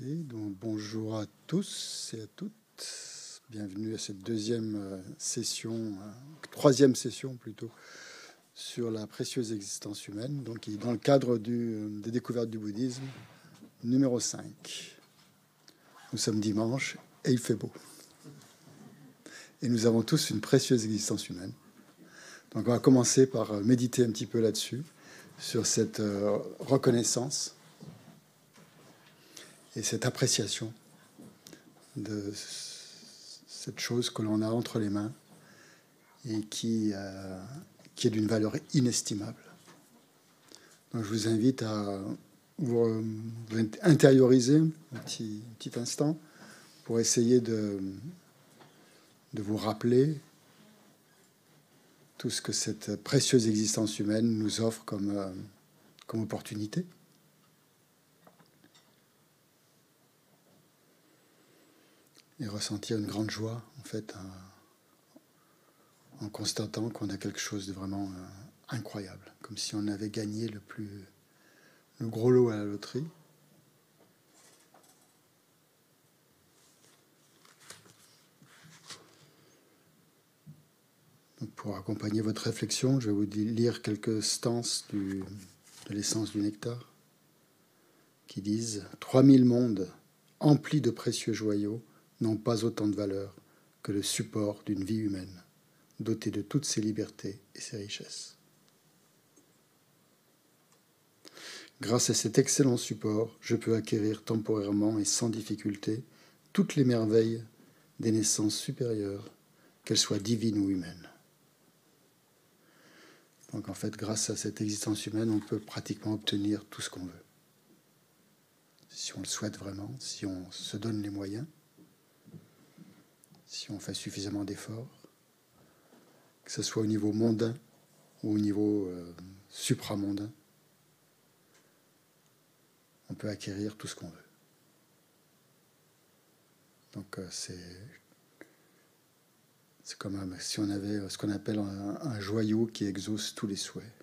Donc bonjour à tous et à toutes. Bienvenue à cette deuxième euh, session, euh, troisième session plutôt, sur la précieuse existence humaine, donc dans le cadre euh, des découvertes du bouddhisme, numéro 5. Nous sommes dimanche et il fait beau. Et nous avons tous une précieuse existence humaine. Donc on va commencer par méditer un petit peu là-dessus, sur cette reconnaissance et cette appréciation de cette chose que l'on a entre les mains et qui, euh, qui est d'une valeur inestimable. Donc je vous invite à vous, intérioriser un petit, instant pour essayer de, de vous rappeler tout ce que cette précieuse existence humaine nous offre comme, euh, comme opportunité. Et ressentir une grande joie en fait en constatant qu'on a quelque chose de vraiment euh, incroyable, comme si on avait gagné le plus le gros lot à la loterie. pour accompagner votre réflexion, je vais vous lire quelques stances de l'essence du nectar qui disent 3000 mondes emplis de précieux joyaux n'ont pas autant de valeur que le support d'une vie humaine, dotée de toutes ses libertés et ses richesses. Grâce à cet excellent support, je peux acquérir temporairement et sans difficulté toutes les merveilles des naissances supérieures, qu'elles soient divines ou humaines. Donc en fait, grâce à cette existence humaine, on peut pratiquement obtenir tout ce qu'on veut. Si on le souhaite vraiment, si on se donne les moyens si on fait suffisamment d'efforts, que ce soit au niveau mondain ou au niveau euh, supramondain, on peut acquérir tout ce qu'on veut. Donc euh, c'est c'est comme si on avait ce qu'on appelle un joyau qui exauce tous les souhaits.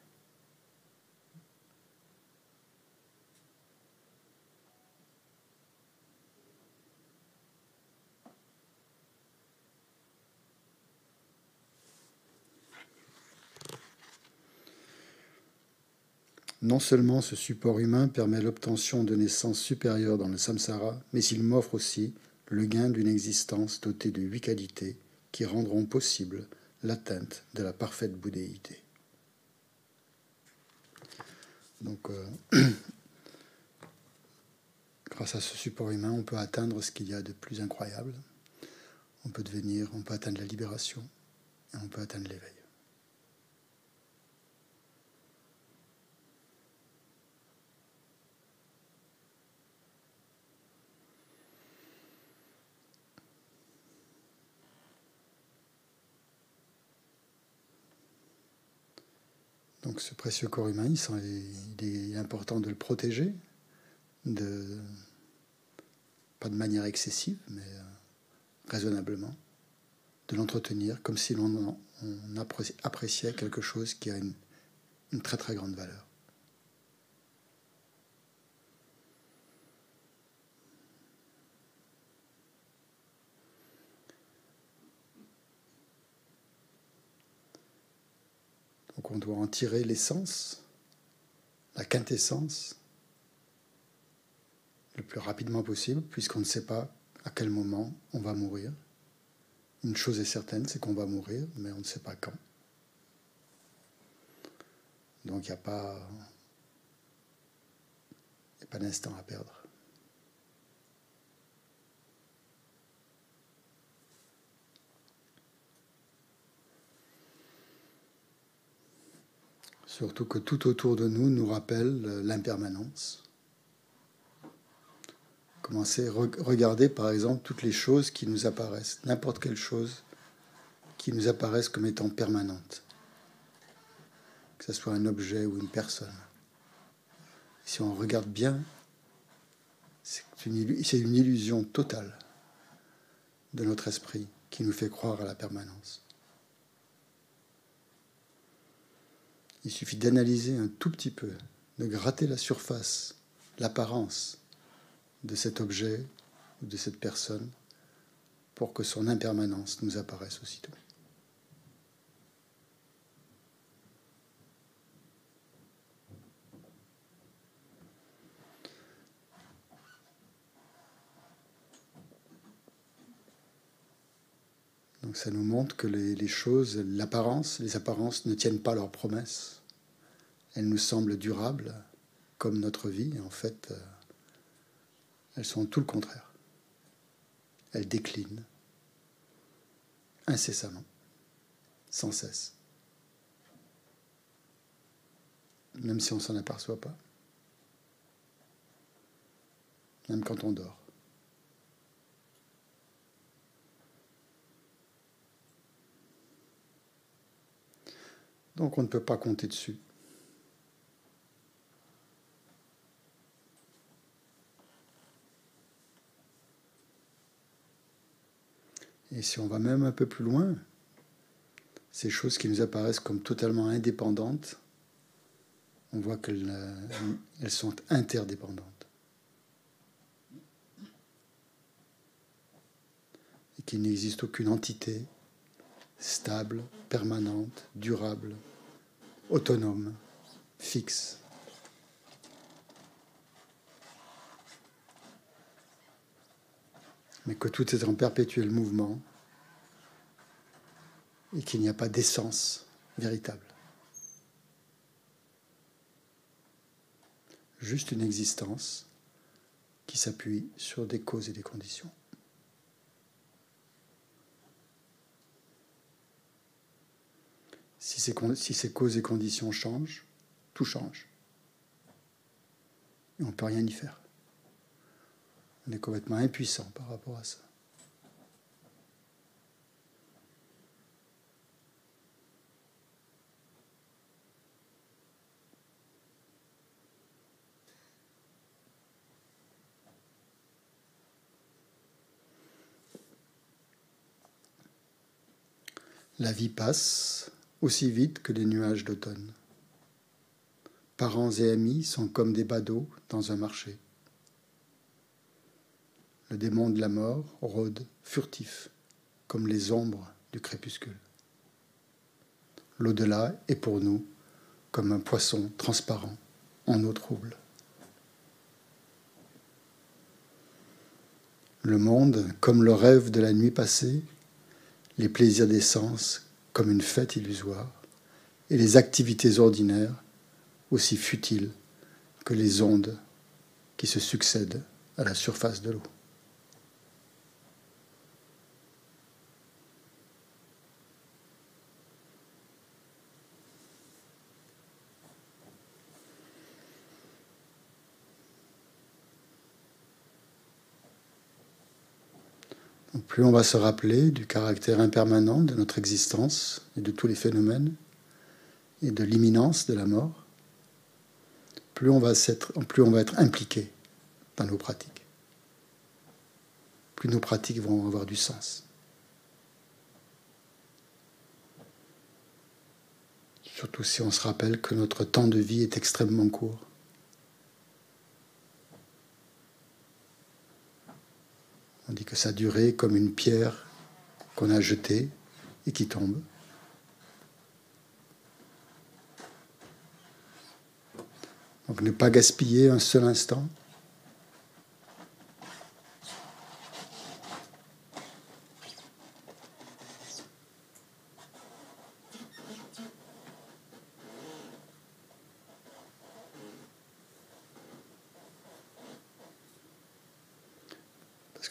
Non seulement ce support humain permet l'obtention de naissances supérieures dans le samsara, mais il m'offre aussi le gain d'une existence dotée de huit qualités qui rendront possible l'atteinte de la parfaite bouddhéité. Donc, euh, grâce à ce support humain, on peut atteindre ce qu'il y a de plus incroyable. On peut devenir, on peut atteindre la libération et on peut atteindre l'éveil. Donc ce précieux corps humain, il, est important de le protéger, pas de manière excessive, mais euh, raisonnablement, de l'entretenir comme si l'on appréciait quelque chose qui a une très très grande valeur. On doit en tirer l'essence, la quintessence, le plus rapidement possible, puisqu'on ne sait pas à quel moment on va mourir. Une chose est certaine, c'est qu'on va mourir, mais on ne sait pas quand. Donc il n'y a pas d'instant à perdre. Surtout que tout autour de nous nous rappelle euh, l'impermanence. Commencez regarder par exemple toutes les choses qui nous apparaissent, n'importe quelle chose qui nous apparaissent comme étant permanente, que ce soit un objet ou une personne. Si on regarde bien, c'est une illusion totale de notre esprit qui nous fait croire à la permanence. Il suffit d'analyser un tout petit peu, de gratter la surface, l'apparence de cet objet ou de cette personne pour que son impermanence nous apparaisse aussitôt. Donc ça nous montre que les, choses, l'apparence, les apparences ne tiennent pas leurs promesses. Elles nous semblent durables, comme notre vie. En fait, euh, elles sont tout le contraire. Elles déclinent incessamment, sans cesse. Même si on s'en aperçoit pas. Même quand on dort. Donc on ne peut pas compter dessus. Et si on va même un peu plus loin, ces choses qui nous apparaissent comme totalement indépendantes, on voit qu'elles euh, sont interdépendantes. Et qu'il n'existe aucune entité stable, permanente, durable, autonome, fixe. Mais que tout est en perpétuel mouvement et qu'il n'y a pas d'essence véritable. Juste une existence qui s'appuie sur des causes et des conditions. Si ces, causes et conditions changent, tout change. Et on ne peut rien y faire. On est complètement impuissant par rapport à ça. La vie passe, aussi vite que les nuages d'automne. Parents et amis sont comme des badauds dans un marché. Le démon de la mort rôde furtif, comme les ombres du crépuscule. L'au-delà est pour nous comme un poisson transparent en eau trouble. Le monde comme le rêve de la nuit passée, les plaisirs des sens comme une fête illusoire, et les activités ordinaires aussi futiles que les ondes qui se succèdent à la surface de l'eau. Plus on va se rappeler du caractère impermanent de notre existence et de tous les phénomènes et de l'imminence de la mort, plus on va être, impliqué dans nos pratiques. Plus nos pratiques vont avoir du sens. Surtout si on se rappelle que notre temps de vie est extrêmement court. On dit que ça durait comme une pierre qu'on a jetée et qui tombe. Donc ne pas gaspiller un seul instant.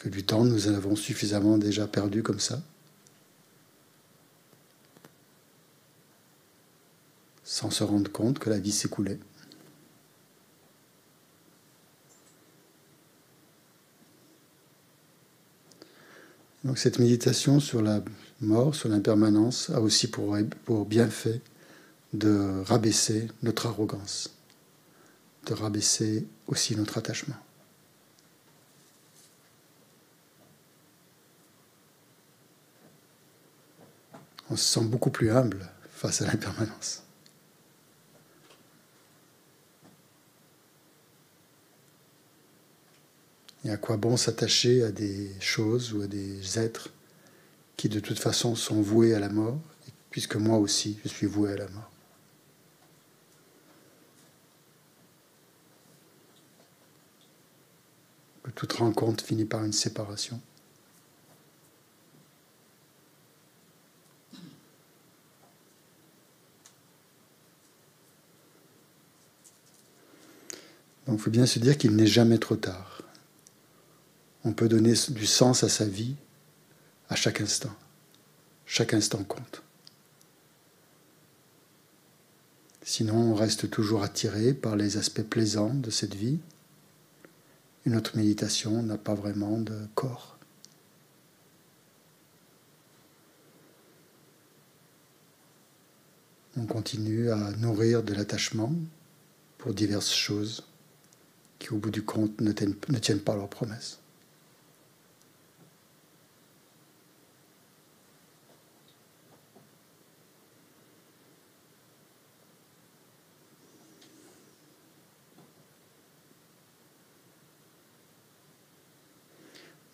du nous en avons suffisamment déjà perdu comme ça. Sans se rendre compte que la vie s'écoulait. Donc cette méditation sur la mort, sur l'impermanence, a aussi pour bienfait de rabaisser notre arrogance, de rabaisser aussi notre attachement. On se sent beaucoup plus humble face à l'impermanence. Et à quoi bon s'attacher à des choses ou à des êtres qui de toute façon sont voués à la mort, puisque moi aussi je suis voué à la mort? Que toute rencontre finit par une séparation. Donc il faut bien se dire qu'il n'est jamais trop tard. On peut donner du sens à sa vie à chaque instant. Chaque instant compte. Sinon, on reste toujours attiré par les aspects plaisants de cette vie. Et notre méditation n'a pas vraiment de corps. On continue à nourrir de l'attachement pour diverses choses qui, au bout du compte, ne tiennent, ne tiennent pas leurs promesses.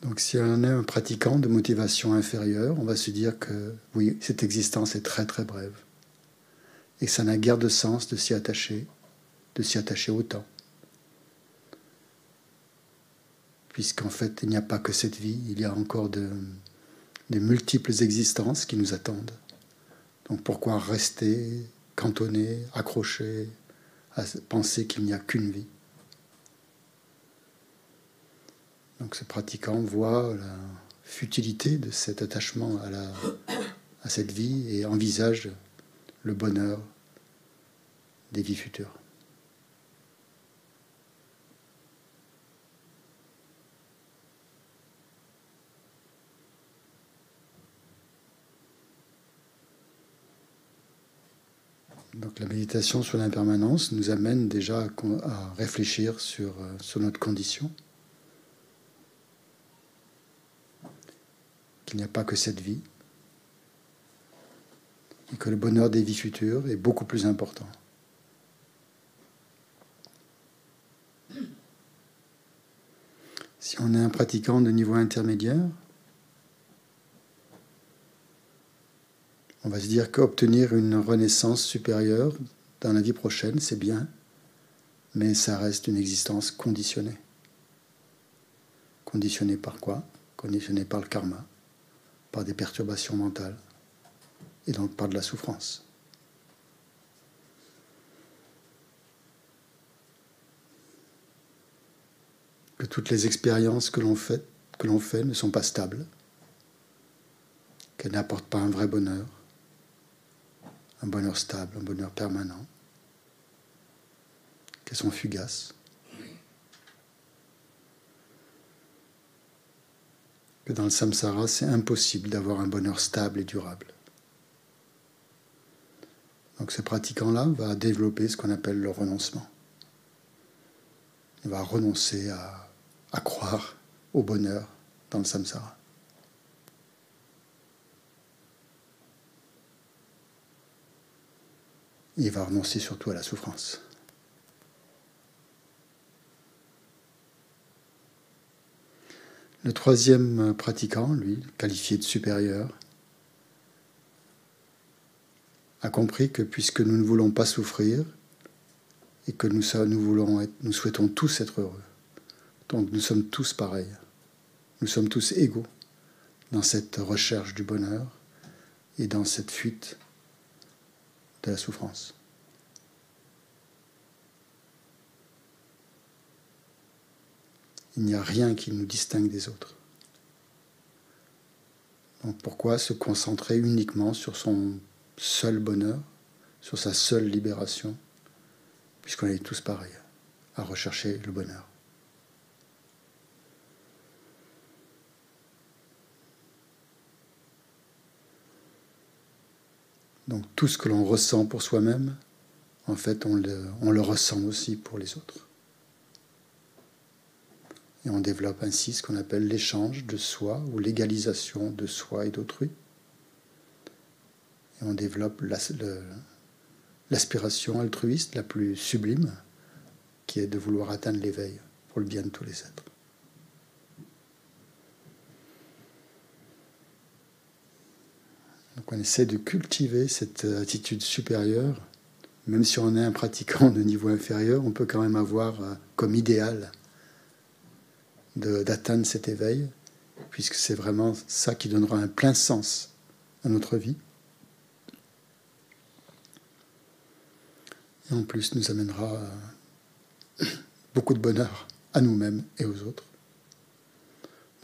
Donc si on est un pratiquant de motivation inférieure, on va se dire que oui, cette existence est très très brève. Et ça n'a guère de sens de s'y attacher, de s'y attacher autant. Puisqu'en fait, il n'y a pas que cette vie, il y a encore de, multiples existences qui nous attendent. Donc pourquoi rester cantonné, accroché, à penser qu'il n'y a qu'une vie? Donc ce pratiquant voit la futilité de cet attachement à, à cette vie et envisage le bonheur des vies futures. Donc la méditation sur l'impermanence nous amène déjà à réfléchir sur, euh, sur notre condition. qu'il n'y a pas que cette vie, et que le bonheur des vies futures est beaucoup plus important. Si on est un pratiquant de niveau intermédiaire, on va se dire qu'obtenir une renaissance supérieure dans la vie prochaine, c'est bien, mais ça reste une existence conditionnée. Conditionnée par quoi? Conditionnée par le karma par des perturbations mentales et donc par de la souffrance. Que toutes les expériences que l'on fait, ne sont pas stables, qu'elles n'apportent pas un vrai bonheur, un bonheur stable, un bonheur permanent, qu'elles sont fugaces. que dans le samsara, c'est impossible d'avoir un bonheur stable et durable. Donc ce pratiquant-là va développer ce qu'on appelle le renoncement. Il va renoncer à, à croire au bonheur dans le samsara. Il va renoncer surtout à la souffrance. Le troisième pratiquant, lui, qualifié de supérieur, a compris que puisque nous ne voulons pas souffrir et que nous, nous, souhaitons tous être heureux, donc nous sommes tous pareils, nous sommes tous égaux dans cette recherche du bonheur et dans cette fuite de la souffrance. il n'y a rien qui nous distingue des autres. Donc pourquoi se concentrer uniquement sur son seul bonheur, sur sa seule libération, puisqu'on est tous pareils à rechercher le bonheur? Donc tout ce que l'on ressent pour soi-même, en fait, on le, ressent aussi pour les autres. Et on développe ainsi ce qu'on appelle l'échange de soi ou l'égalisation de soi et d'autrui. Et on développe l'aspiration altruiste la plus sublime, qui est de vouloir atteindre l'éveil pour le bien de tous les êtres. On essaie de cultiver cette attitude supérieure. Même si on est un pratiquant de niveau inférieur, on peut quand même avoir euh, comme idéal d'atteindre cet éveil, puisque c'est vraiment ça qui donnera un plein sens à notre vie. Et en plus nous amènera euh, beaucoup de bonheur à nous-mêmes et aux autres.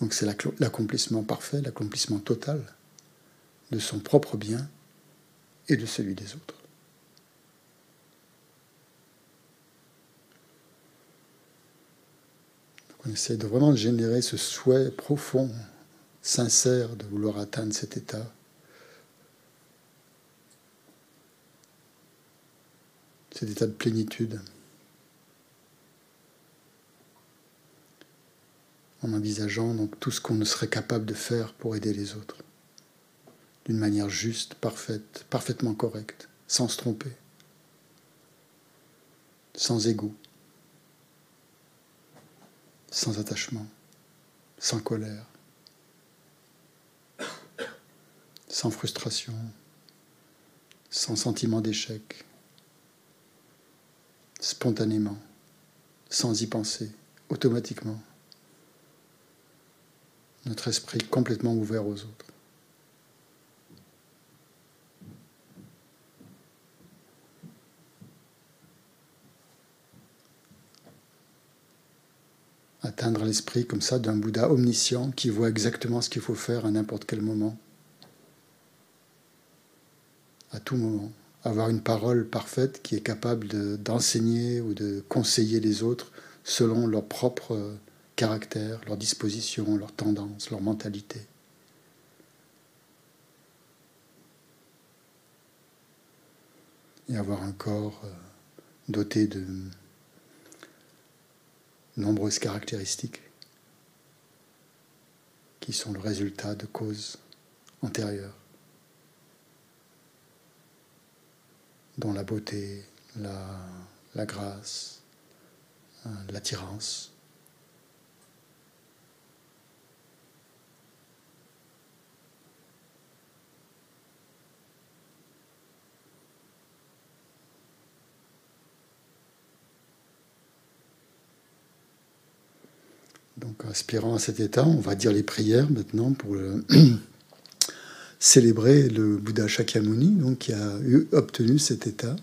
Donc c'est l'accomplissement parfait, l'accomplissement total de son propre bien et de celui des autres. on essaie de vraiment générer ce souhait profond, sincère de vouloir atteindre cet état. Cet état de plénitude. En envisageant donc tout ce qu'on ne serait capable de faire pour aider les autres d'une manière juste, parfaite, parfaitement correcte, sans se tromper, sans égout, sans attachement, sans colère, sans frustration, sans sentiment d'échec, spontanément, sans y penser, automatiquement, notre esprit complètement ouvert aux autres. Atteindre l'esprit comme ça d'un Bouddha omniscient qui voit exactement ce qu'il faut faire à n'importe quel moment, à tout moment. Avoir une parole parfaite qui est capable d'enseigner ou de conseiller les autres selon leur propre caractère, leur disposition, leur tendance, leur mentalité. Et avoir un corps euh, doté de nombreuses caractéristiques qui sont le résultat de causes antérieures, dont la beauté, la, la grâce, euh, l'attirance, Aspirant à cet état, on va dire les prières maintenant pour célébrer le Bouddha Shakyamuni, donc qui a obtenu cet état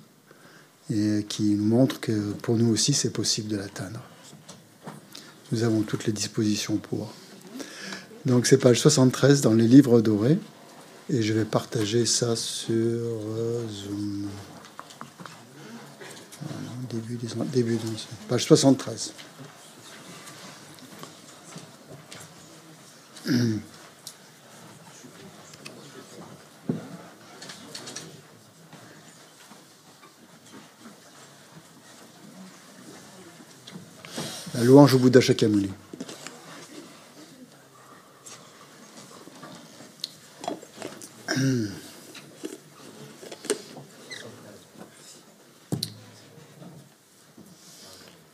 et qui nous montre que pour nous aussi c'est possible de l'atteindre. Nous avons toutes les dispositions pour. Donc c'est page 73 dans les livres dorés et je vais partager ça sur euh, Zoom. Début, des, début page 73. La louange au Bouddha Shakyamuni.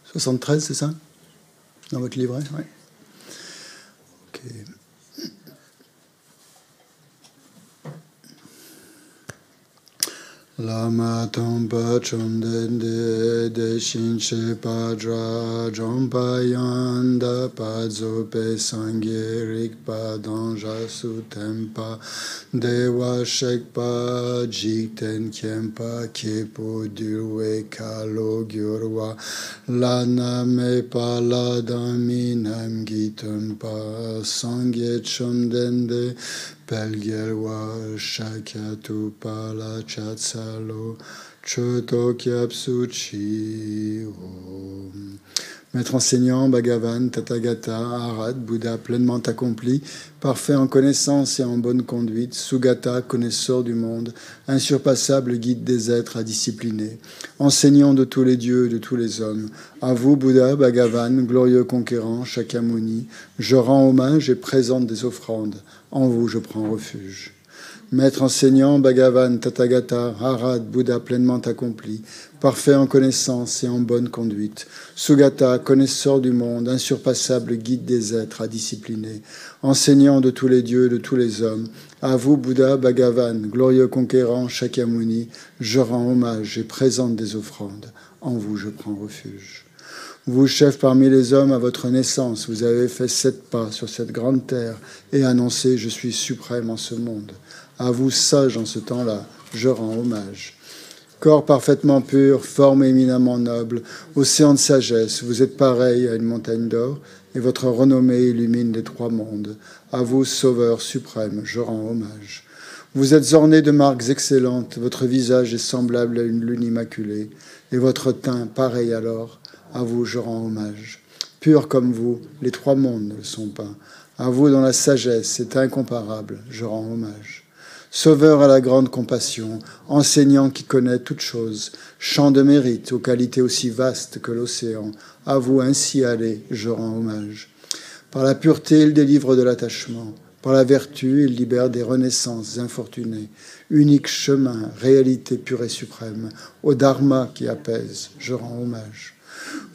Soixante-treize, c'est ça? Dans votre livret Oui. Lama tongpa chomden de de shin she padra jompa yanda padzo pe sangye rikpa danja su tempa dewa shekpa jikten kempa kepo durwe kalo gyurwa lana me pala dami nam giton pa sangye de Pelgelwa Shakyatu Pala Chatsalo Choto Kyapsuchi Maître enseignant, Bhagavan, Tathagata, Arad, Bouddha pleinement accompli, parfait en connaissance et en bonne conduite, Sugata, connaisseur du monde, insurpassable guide des êtres à discipliner, enseignant de tous les dieux et de tous les hommes. À vous, Bouddha, Bhagavan, glorieux conquérant, Shakyamuni, je rends hommage et présente des offrandes. En vous, je prends refuge. Maître enseignant, Bhagavan, Tathagata, Arad, Bouddha pleinement accompli, parfait en connaissance et en bonne conduite. Sugata, connaisseur du monde, insurpassable guide des êtres à discipliner, enseignant de tous les dieux, de tous les hommes. À vous, Bouddha Bhagavan, glorieux conquérant Shakyamuni, je rends hommage et présente des offrandes. En vous, je prends refuge. Vous, chef parmi les hommes, à votre naissance, vous avez fait sept pas sur cette grande terre et annoncé Je suis suprême en ce monde. À vous, sage en ce temps-là, je rends hommage. Corps parfaitement pur, forme éminemment noble, océan de sagesse, vous êtes pareil à une montagne d'or, et votre renommée illumine les trois mondes. À vous, Sauveur suprême, je rends hommage. Vous êtes orné de marques excellentes, votre visage est semblable à une lune immaculée, et votre teint pareil alors. À vous, je rends hommage. Pur comme vous, les trois mondes ne le sont pas. À vous, dont la sagesse est incomparable, je rends hommage. Sauveur à la grande compassion, enseignant qui connaît toutes choses, champ de mérite aux qualités aussi vastes que l'océan, à vous ainsi aller, je rends hommage. Par la pureté, il délivre de l'attachement. Par la vertu, il libère des renaissances infortunées. Unique chemin, réalité pure et suprême, au dharma qui apaise, je rends hommage.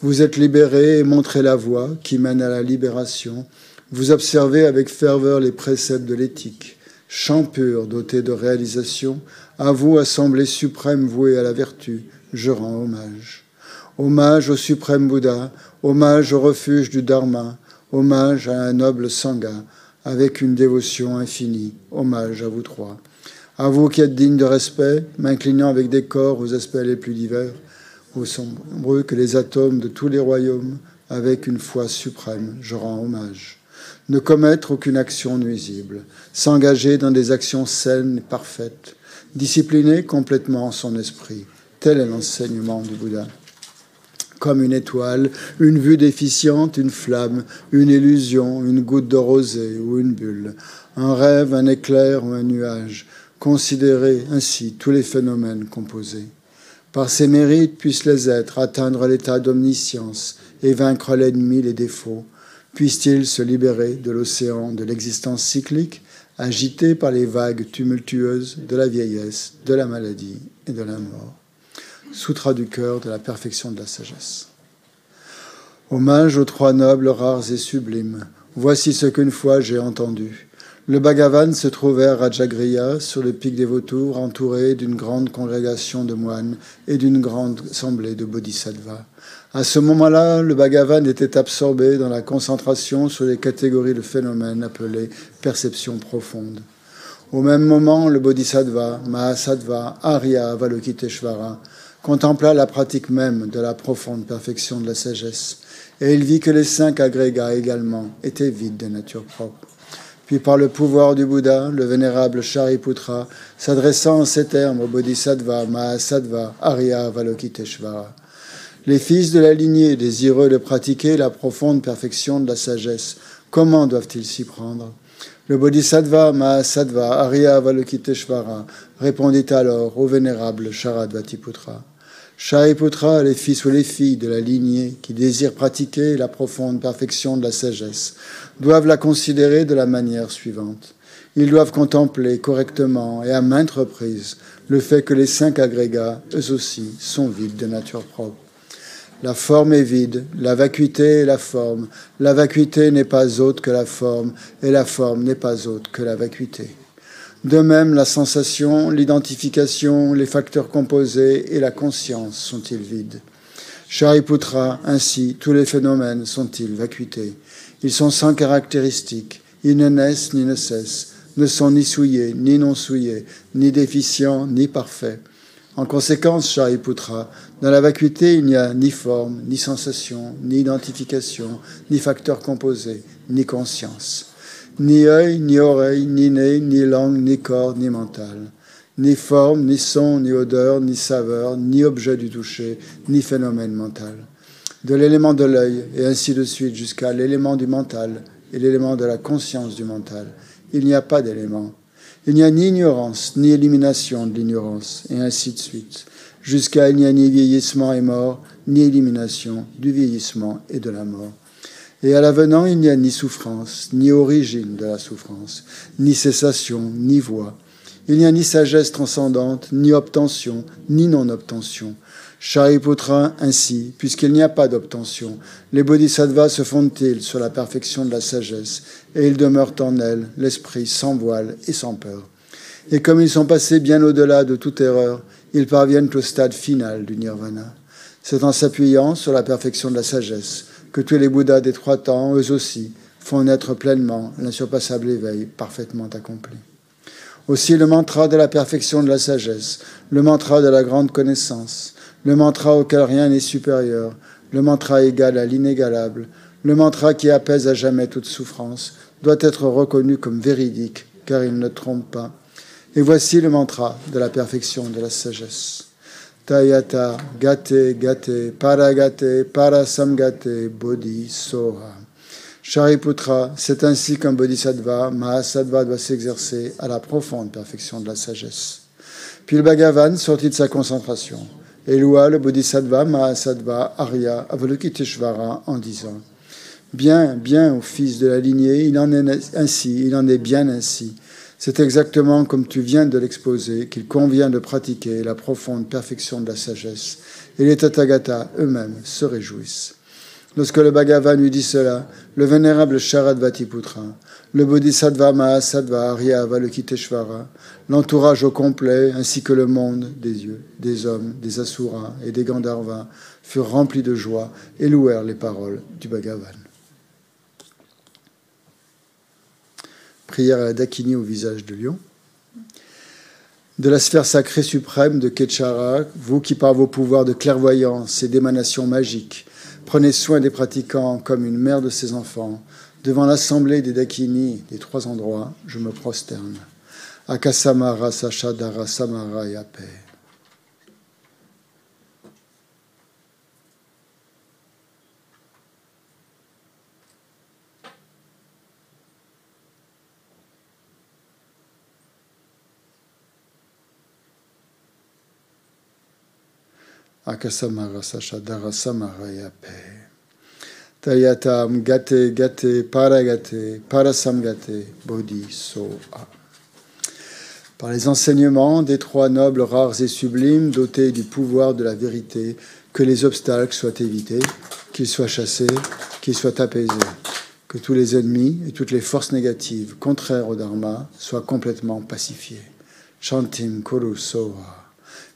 Vous êtes libéré et montrez la voie qui mène à la libération. Vous observez avec ferveur les préceptes de l'éthique chant pur doté de réalisation, à vous, Assemblée suprême vouée à la vertu, je rends hommage. Hommage au suprême Bouddha, hommage au refuge du Dharma, hommage à un noble Sangha, avec une dévotion infinie, hommage à vous trois. À vous qui êtes dignes de respect, m'inclinant avec décor aux aspects les plus divers, aussi que les atomes de tous les royaumes, avec une foi suprême, je rends hommage ne commettre aucune action nuisible, s'engager dans des actions saines et parfaites, discipliner complètement son esprit. Tel est l'enseignement du Bouddha. Comme une étoile, une vue déficiente, une flamme, une illusion, une goutte de rosée ou une bulle, un rêve, un éclair ou un nuage, considérer ainsi tous les phénomènes composés. Par ses mérites puissent les êtres atteindre l'état d'omniscience et vaincre l'ennemi, les défauts, puisse-t-il se libérer de l'océan de l'existence cyclique, agité par les vagues tumultueuses de la vieillesse, de la maladie et de la mort? Soutra du cœur de la perfection de la sagesse. Hommage aux trois nobles rares et sublimes. Voici ce qu'une fois j'ai entendu. Le Bhagavan se trouvait à Rajagriya, sur le pic des vautours, entouré d'une grande congrégation de moines et d'une grande assemblée de bodhisattvas. À ce moment-là, le Bhagavan était absorbé dans la concentration sur les catégories de phénomènes appelées perception profonde. Au même moment, le Bodhisattva, Mahasattva, Arya Avalokiteshvara contempla la pratique même de la profonde perfection de la sagesse, et il vit que les cinq agrégats également étaient vides de nature propre. Puis par le pouvoir du Bouddha, le vénérable Shariputra, s'adressant en ces termes au Bodhisattva, Mahasattva, Arya Avalokiteshvara, les fils de la lignée, désireux de pratiquer la profonde perfection de la sagesse, comment doivent-ils s'y prendre? Le Bodhisattva Mahasattva Arya Avalokiteshvara répondit alors au vénérable Sharadvatiputra. Shariputra, les fils ou les filles de la lignée qui désirent pratiquer la profonde perfection de la sagesse, doivent la considérer de la manière suivante. Ils doivent contempler correctement et à maintes reprises le fait que les cinq agrégats, eux aussi, sont vides de nature propre. La forme est vide, la vacuité est la forme. La vacuité n'est pas autre que la forme, et la forme n'est pas autre que la vacuité. De même, la sensation, l'identification, les facteurs composés et la conscience sont-ils vides Shariputra, ainsi, tous les phénomènes sont-ils vacuités Ils sont sans caractéristiques, ils ne naissent ni ne cessent, ne sont ni souillés, ni non souillés, ni déficients, ni parfaits. En conséquence, Shariputra, dans la vacuité, il n'y a ni forme, ni sensation, ni identification, ni facteur composé, ni conscience. Ni œil, ni oreille, ni nez, ni langue, ni corps, ni mental. Ni forme, ni son, ni odeur, ni saveur, ni objet du toucher, ni phénomène mental. De l'élément de l'œil, et ainsi de suite, jusqu'à l'élément du mental et l'élément de la conscience du mental. Il n'y a pas d'élément il n'y a ni ignorance, ni élimination de l'ignorance, et ainsi de suite, jusqu'à il n'y a ni vieillissement et mort, ni élimination du vieillissement et de la mort. Et à l'avenant, il n'y a ni souffrance, ni origine de la souffrance, ni cessation, ni voie. Il n'y a ni sagesse transcendante, ni obtention, ni non-obtention. Shariputra, ainsi, puisqu'il n'y a pas d'obtention, les bodhisattvas se fondent-ils sur la perfection de la sagesse, et ils demeurent en elles, l'esprit sans voile et sans peur. Et comme ils sont passés bien au-delà de toute erreur, ils parviennent au stade final du nirvana. C'est en s'appuyant sur la perfection de la sagesse que tous les Bouddhas des trois temps, eux aussi, font naître pleinement l'insurpassable éveil parfaitement accompli. Aussi le mantra de la perfection de la sagesse, le mantra de la grande connaissance, le mantra auquel rien n'est supérieur, le mantra égal à l'inégalable, le mantra qui apaise à jamais toute souffrance, doit être reconnu comme véridique, car il ne trompe pas. Et voici le mantra de la perfection de la sagesse. Tayata gate gate paragate parasamgate bodhi soha. Shariputra, c'est ainsi qu'un bodhisattva, Mahasattva, doit s'exercer à la profonde perfection de la sagesse. Puis le Bhagavan sortit de sa concentration et loua le bodhisattva Mahasattva Arya Avalokiteshvara en disant Bien, bien, au fils de la lignée, il en est ainsi, il en est bien ainsi. C'est exactement comme tu viens de l'exposer qu'il convient de pratiquer la profonde perfection de la sagesse, et les Tathagata eux-mêmes se réjouissent. Lorsque le Bhagavan lui dit cela, le vénérable Sharadvatiputra, le Bodhisattva Mahasattva Arya Avalokiteshvara, l'entourage au complet, ainsi que le monde des yeux, des hommes, des Asuras et des Gandharvas, furent remplis de joie et louèrent les paroles du Bhagavan. Prière à la Dakini au visage de lion. De la sphère sacrée suprême de Ketchara, vous qui par vos pouvoirs de clairvoyance et d'émanation magique, prenez soin des pratiquants comme une mère de ses enfants, devant l'assemblée des Dakini des trois endroits, je me prosterne. Akasamara Sachadara Samara Yape. Akasamara Sachadara Samara Yape. Tayatam Gate Gate Paragate Parasamgate Bodhi Soha. Par les enseignements des trois nobles rares et sublimes dotés du pouvoir de la vérité, que les obstacles soient évités, qu'ils soient chassés, qu'ils soient apaisés, que tous les ennemis et toutes les forces négatives contraires au Dharma soient complètement pacifiés. Chantim Kuru Soha.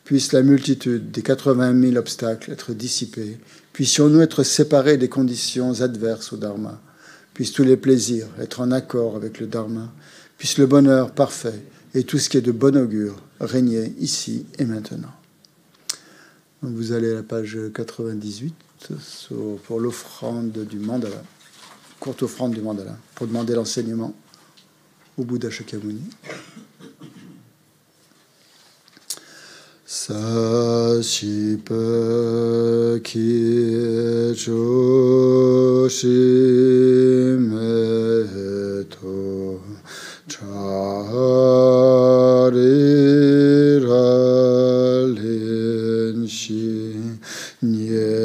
Puisse la multitude des 80 000 obstacles être dissipés Puissions-nous être séparés des conditions adverses au Dharma. Puissent tous les plaisirs être en accord avec le Dharma. Puisse le bonheur parfait et tout ce qui est de bon augure régner ici et maintenant. vous allez à la page 98 pour l'offrande du mandala, courte offrande du mandala, pour demander l'enseignement au Bouddha Shakyamuni. 사시퍼 기조심에도 자리라 린시 예대겐바디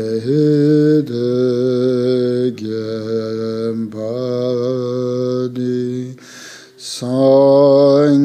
상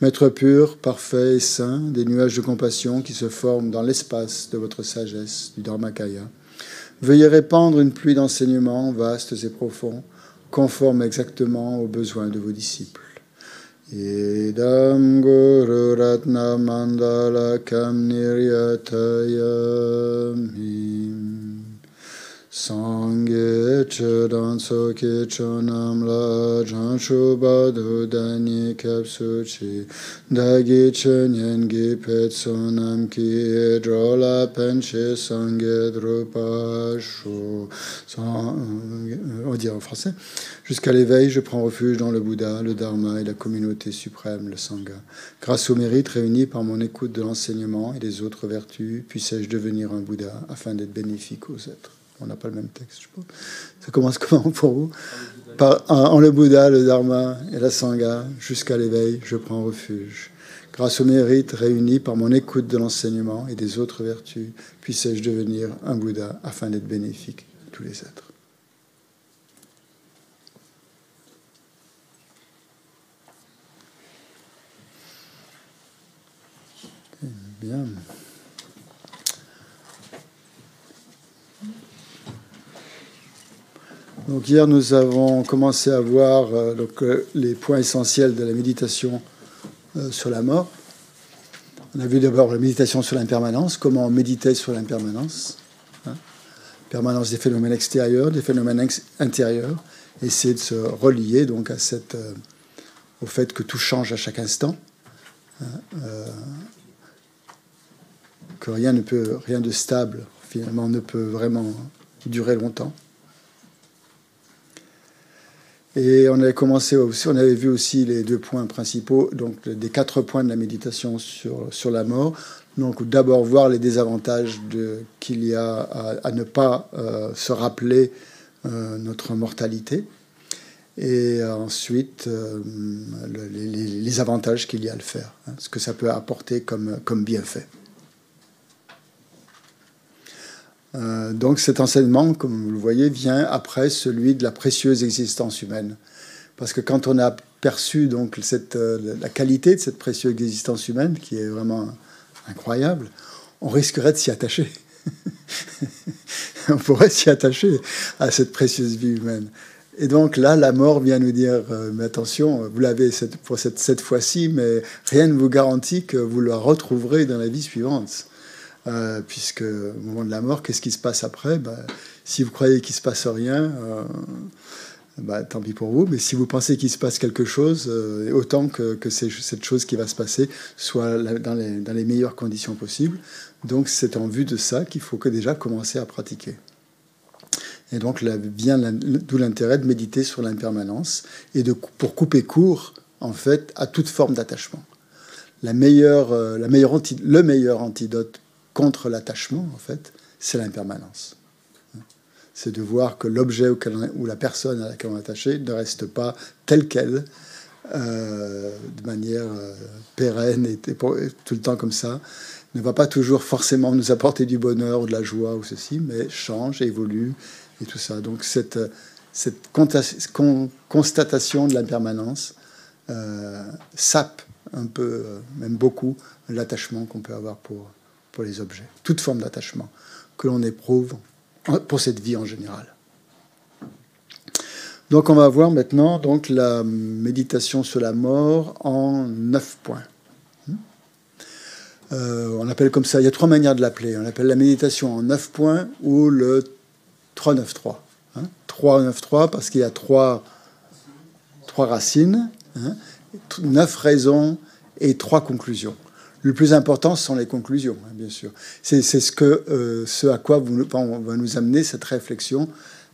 Maître pur, parfait et saint, des nuages de compassion qui se forment dans l'espace de votre sagesse, du Dharmakaya, veuillez répandre une pluie d'enseignements vastes et profonds, conformes exactement aux besoins de vos disciples. Sangye chedan soke chonam la janshu badu dani kapsu chi dagi chenyen gi pet sonam ki drola penche sangye drupa shu. On dit en français. Jusqu'à l'éveil, je prends refuge dans le Bouddha, le Dharma et la communauté suprême, le Sangha. Grâce au mérite réuni par mon écoute de l'enseignement et des autres vertus, puissais-je devenir un Bouddha afin d'être bénéfique aux êtres. On n'a pas le même texte, je pense. Ça commence comment pour vous en, le Bouddha, le Dharma et la Sangha, jusqu'à l'éveil, je prends refuge. Grâce au mérite réuni par mon écoute de l'enseignement et des autres vertus, puissais-je devenir un Bouddha afin d'être bénéfique à tous les êtres. Bien. Donc hier, nous avons commencé à voir euh, euh, les points essentiels de la méditation euh, sur la mort. On a vu d'abord la méditation sur l'impermanence, comment on méditait sur l'impermanence, hein. permanence des phénomènes extérieurs, des phénomènes intérieurs, essayer de se relier donc au fait que tout change à chaque instant, hein, que rien ne peut, rien de stable finalement ne peut vraiment durer longtemps. Et on avait commencé aussi, on avait vu aussi les deux points principaux, donc des quatre points de la méditation sur, sur la mort. Donc d'abord voir les désavantages qu'il y a à, ne pas euh, se rappeler euh, notre mortalité. Et ensuite euh, les, avantages qu'il y a à le faire, hein, ce que ça peut apporter comme, comme bienfait. Euh, donc cet enseignement, comme vous le voyez, vient après celui de la précieuse existence humaine. Parce que quand on a perçu donc euh, la qualité de cette précieuse existence humaine, qui est vraiment incroyable, on risquerait de s'y attacher. on pourrait s'y attacher à cette précieuse vie humaine. Et donc là, la mort vient nous dire, euh, mais attention, vous l'avez pour cette, cette fois-ci, mais rien ne vous garantit que vous la retrouverez dans la vie suivante. Euh, puisque au moment de la mort, qu'est-ce qui se passe après? Bah, Si vous croyez qu'il se passe rien, euh, bah, tant pis pour vous. Mais si vous pensez qu'il se passe quelque chose, euh, autant que, cette chose qui va se passer soit dans les, meilleures conditions possibles. Donc c'est en vue de ça qu'il faut déjà commencer à pratiquer. Et donc là vient d'où l'intérêt de méditer sur l'impermanence et pour couper court en fait à toute forme d'attachement. La meilleure le meilleur antidote contre l'attachement, en fait, c'est l'impermanence. C'est de voir que l'objet ou la personne à laquelle on est attaché ne reste pas tel quel, euh, de manière euh, pérenne et, tout le temps comme ça, ne va pas toujours forcément nous apporter du bonheur ou de la joie ou ceci, mais change, évolue et tout ça. Donc cette, cette constatation de l'impermanence euh, sape un peu, même beaucoup, l'attachement qu'on peut avoir pour, pour les objets, toute forme d'attachement que l'on éprouve pour cette vie en général. Donc on va voir maintenant donc la méditation sur la mort en neuf points. Euh, on appelle comme ça, il y a trois manières de l'appeler. On appelle la méditation en neuf points ou le 3-9-3. Hein? 3-9-3 parce qu'il y a trois, trois racines, hein, neuf raisons et trois conclusions. Le plus important, ce sont les conclusions, hein, bien sûr. C'est ce, euh, ce à quoi on va nous amener cette réflexion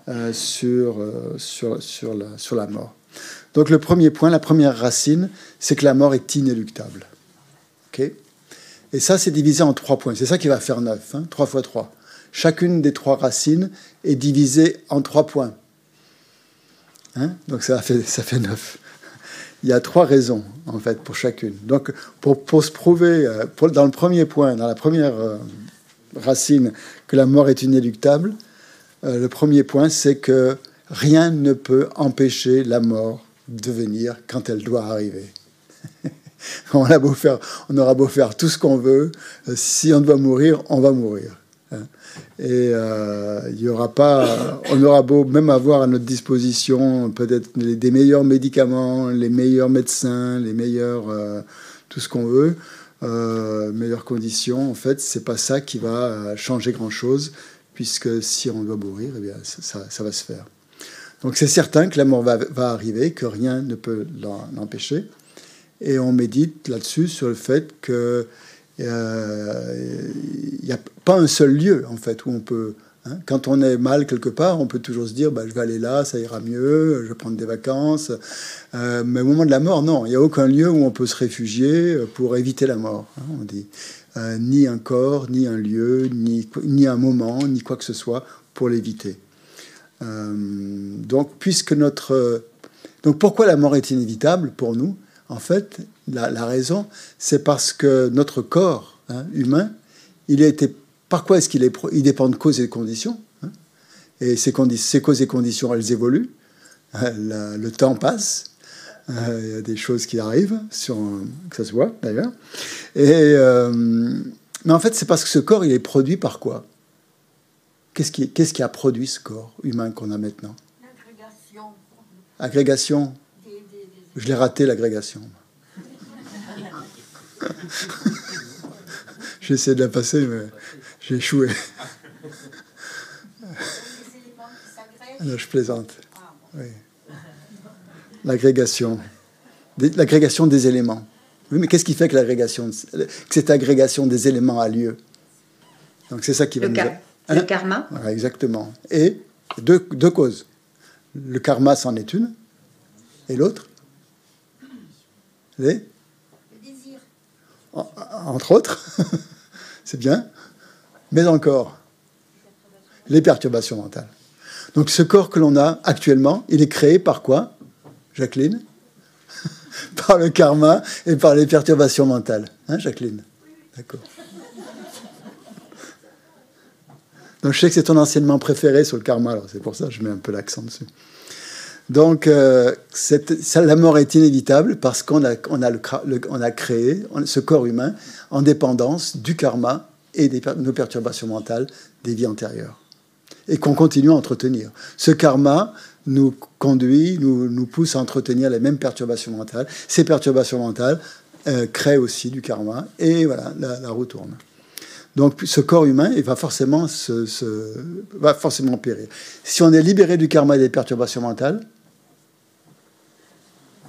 euh, sur, euh, sur, sur, la, sur la mort. Donc le premier point, la première racine, c'est que la mort est inéluctable. ok? Et ça, c'est divisé en trois points. C'est ça qui va faire neuf, hein, 3 fois 3. Chacune des trois racines est divisée en trois points. Hein? Donc ça fait, ça fait neuf il y a trois raisons, en fait, pour chacune. Donc, pour, se prouver, euh, pour, dans le premier point, dans la première euh, racine, que la mort est inéluctable, euh, le premier point, c'est que rien ne peut empêcher la mort de venir quand elle doit arriver. on, a beau faire, on aura beau faire tout ce qu'on veut, si on doit mourir, on va mourir. Hein. Et euh, il y aura pas, on aura beau même avoir à notre disposition peut-être des meilleurs médicaments, les meilleurs médecins, les meilleurs, euh, tout ce qu'on veut, euh, meilleures conditions. En fait, c'est pas ça qui va changer grand-chose, puisque si on doit mourir, eh bien, ça, va se faire. Donc c'est certain que la mort va arriver, que rien ne peut l'empêcher. Et on médite là-dessus sur le fait que il euh, n'y a pas un seul lieu, en fait, où on peut... Hein, quand on est mal quelque part, on peut toujours se dire bah, je vais aller là, ça ira mieux, je vais prendre des vacances. Euh, mais au moment de la mort, non, il n'y a aucun lieu où on peut se réfugier pour éviter la mort, hein, on dit. Euh, ni un corps, ni un lieu, ni, ni un moment, ni quoi que ce soit pour l'éviter. Euh, donc, puisque notre. Donc, pourquoi la mort est inévitable pour nous? En fait, la, raison, c'est parce que notre corps hein, humain, il a été. Par quoi est-ce qu'il est, il dépend de causes et de conditions hein Et ces, ces, causes et conditions, elles évoluent. le temps passe. Euh, il y a des choses qui arrivent, sur, que ça se voit d'ailleurs. Et, euh, mais en fait, c'est parce que ce corps, il est produit par quoi? Qu'est-ce qui, a produit ce corps humain qu'on a maintenant? L'agrégation. Agrégation Je l'ai raté, l'agrégation. j'ai essayé de la passer, mais j'ai échoué. je plaisante. Oui l'agrégation, l'agrégation des éléments. Oui, mais qu'est-ce qui fait que l'agrégation, que cette agrégation des éléments a lieu? Donc c'est ça qui va le, nous... le karma. exactement. Et deux, deux causes. Le karma, c'en est une. Et l'autre? Le désir. entre autres. c'est bien. Mais encore, les perturbations mentales. Donc ce corps que l'on a actuellement, il est créé par quoi Jacqueline Par le karma et par les perturbations mentales. Hein, Jacqueline? D'accord. Donc je sais que c'est ton enseignement préféré sur le karma, alors c'est pour ça que je mets un peu l'accent dessus. Donc euh, la mort est inévitable parce qu'on a, créé ce corps humain en dépendance du karma et de nos perturbations mentales des vies antérieures. Et qu'on continue à entretenir. Ce karma, nous conduit, nous, pousse à entretenir les mêmes perturbations mentales. Ces perturbations mentales euh, créent aussi du karma et voilà, la, roue tourne. Donc ce corps humain, va forcément, se, va forcément périr. Si on est libéré du karma et des perturbations mentales,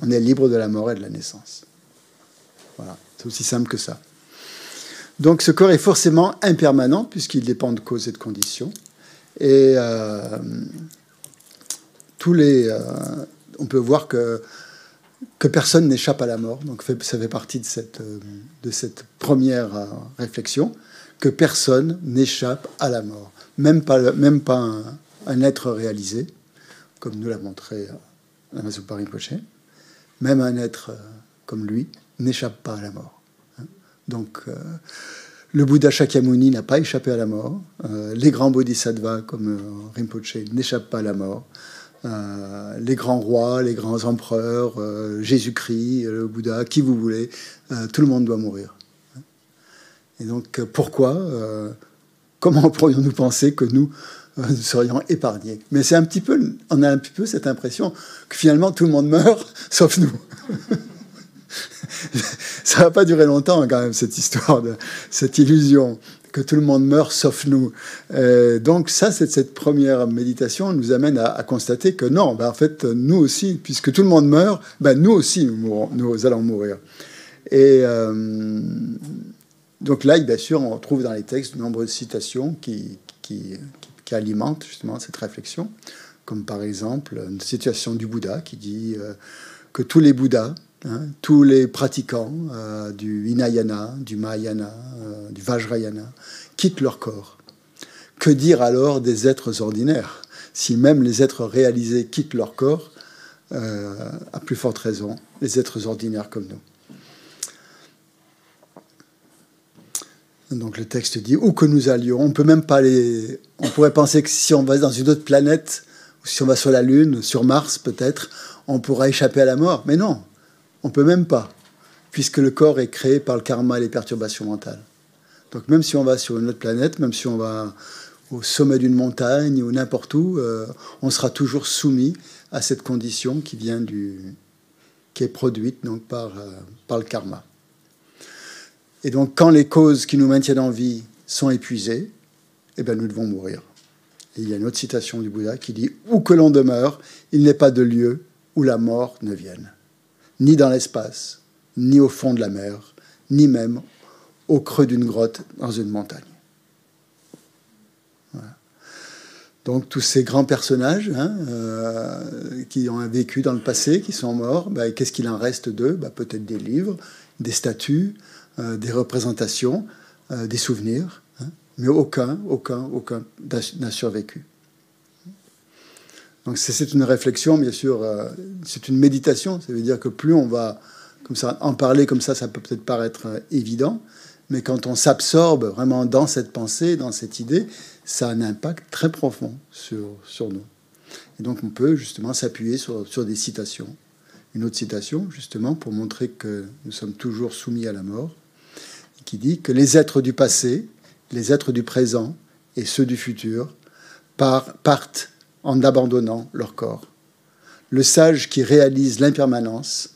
on est libre de la mort et de la naissance. Voilà, c'est aussi simple que ça. Donc ce corps est forcément impermanent puisqu'il dépend de causes et de conditions. Et euh, tous les, euh, on peut voir que, que personne n'échappe à la mort. Donc ça fait partie de cette, euh, de cette première réflexion, que personne n'échappe à la mort. Même pas, même pas un, être réalisé, comme nous l'a montré la Paris Pochet. Même un être comme lui n'échappe pas à la mort. Hein. Donc le Bouddha Shakyamuni n'a pas échappé à la mort. les grands bodhisattvas comme Rinpoche n'échappent pas à la mort. Euh, les grands rois, les grands empereurs, euh, Jésus-Christ, le Bouddha, qui vous voulez, euh, tout le monde doit mourir. Et donc pourquoi Comment pourrions-nous penser que nous, nous serions épargnés Mais c'est un petit peu, on a un petit peu cette impression que finalement tout le monde meurt, sauf nous. Ça va pas durer longtemps quand même cette histoire cette illusion que tout le monde meurt sauf nous. Euh, donc ça, cette première méditation nous amène à, constater que non, ben, en fait, nous aussi, puisque tout le monde meurt, ben, nous aussi, nous, allons mourir. Et euh, donc là, bien sûr, on trouve dans les textes de nombreuses citations qui, alimentent justement cette réflexion, comme par exemple une citation du Bouddha qui dit euh, que tous les Bouddhas Hein, tous les pratiquants euh, du Hinayana, du Mahayana, euh, du Vajrayana quittent leur corps. Que dire alors des êtres ordinaires Si même les êtres réalisés quittent leur corps, à plus forte raison, les êtres ordinaires comme nous? Donc le texte dit où que nous allions, on peut même pas aller. On pourrait penser que si on va dans une autre planète, ou si on va sur la Lune, sur Mars peut-être, on pourra échapper à la mort. Mais non, on peut même pas, puisque le corps est créé par le karma et les perturbations mentales. Donc même si on va sur une autre planète, même si on va au sommet d'une montagne ou n'importe où, euh, on sera toujours soumis à cette condition qui vient du, qui est produite donc par, euh, par le karma. Et donc quand les causes qui nous maintiennent en vie sont épuisées, eh bien nous devons mourir. Il y a une autre citation du Bouddha qui dit Où que l'on demeure, il n'est pas de lieu où la mort ne vienne ni dans l'espace, ni au fond de la mer, ni même au creux d'une grotte dans une montagne. Donc tous ces grands personnages hein, euh, qui ont vécu dans le passé, qui sont morts, bah, qu'est-ce qu'il en reste d'eux? Bah, Peut-être des livres, des statues, des représentations, euh, des souvenirs, hein. mais aucun, aucun, aucun n'a survécu. Donc c'est une réflexion, bien sûr, euh, c'est une méditation. Ça veut dire que plus on va comme ça en parler comme ça, ça peut peut-être paraître euh, évident, mais quand on s'absorbe vraiment dans cette pensée, dans cette idée, ça a un impact très profond sur, sur nous. Et donc on peut justement s'appuyer sur, sur des citations. Une autre citation, justement, pour montrer que nous sommes toujours soumis à la mort, qui dit que les êtres du passé, les êtres du présent et ceux du futur partent en abandonnant leur corps. Le sage qui réalise l'impermanence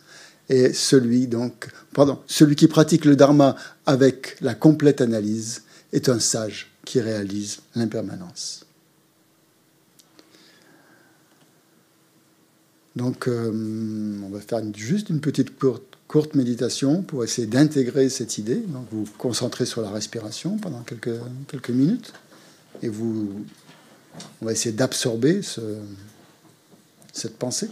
est celui donc, pardon, celui qui pratique le dharma avec la complète analyse est un sage qui réalise l'impermanence. Donc, euh, on va faire juste une petite courte, courte méditation pour essayer d'intégrer cette idée. Donc, vous vous concentrez sur la respiration pendant quelques, quelques minutes et vous on va essayer d'absorber cette pensée.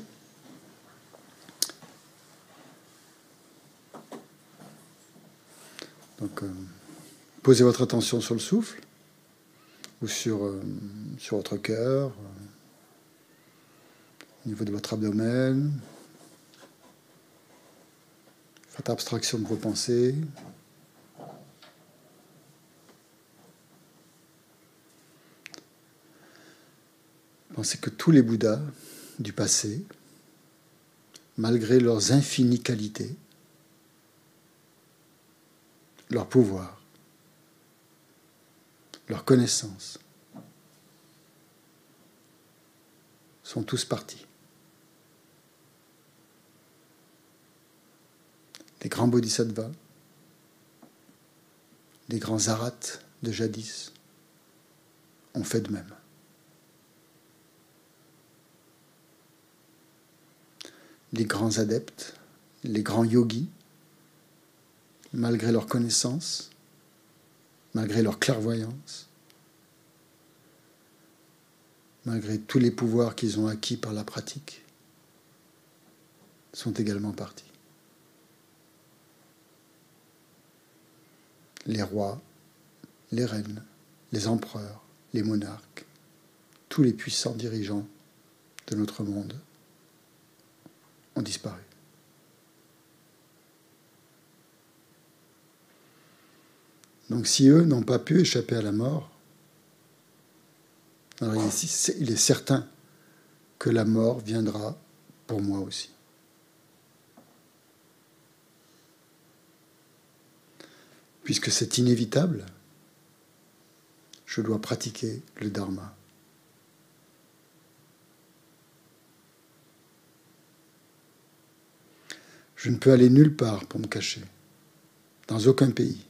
Donc, euh, posez votre attention sur le souffle ou sur, euh, sur votre cœur, euh, au niveau de votre abdomen. Faites abstraction de vos pensées. Pensez que tous les Bouddhas du passé, malgré leurs infinies qualités, leur pouvoir, leur connaissance, sont tous partis. Les grands bodhisattvas, les grands arats de jadis ont fait de même. les grands adeptes, les grands yogis, malgré leur connaissance, malgré leur clairvoyance, malgré tous les pouvoirs qu'ils ont acquis par la pratique, sont également partis. Les rois, les reines, les empereurs, les monarques, tous les puissants dirigeants de notre monde ont disparu. Donc si eux n'ont pas pu échapper à la mort, il est certain que la mort viendra pour moi aussi. Puisque c'est inévitable, je dois pratiquer le dharma. Je ne peux aller nulle part pour me cacher, dans aucun pays,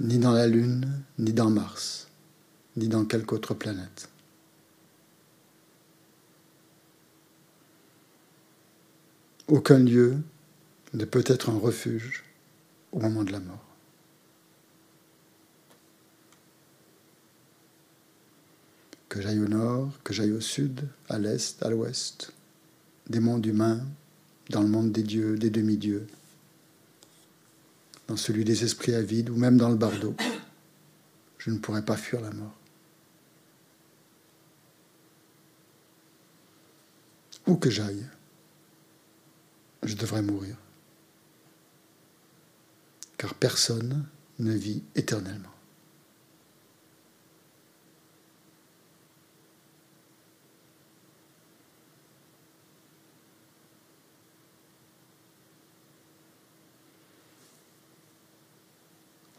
ni dans la Lune, ni dans Mars, ni dans quelque autre planète. Aucun lieu ne peut être un refuge au moment de la mort. Que j'aille au nord, que j'aille au sud, à l'est, à l'ouest, des mondes humains, dans le monde des dieux, des demi-dieux, dans celui des esprits avides ou même dans le bardo. Je ne pourrais pas fuir la mort. Où que j'aille, je devrais mourir. Car personne ne vit éternellement.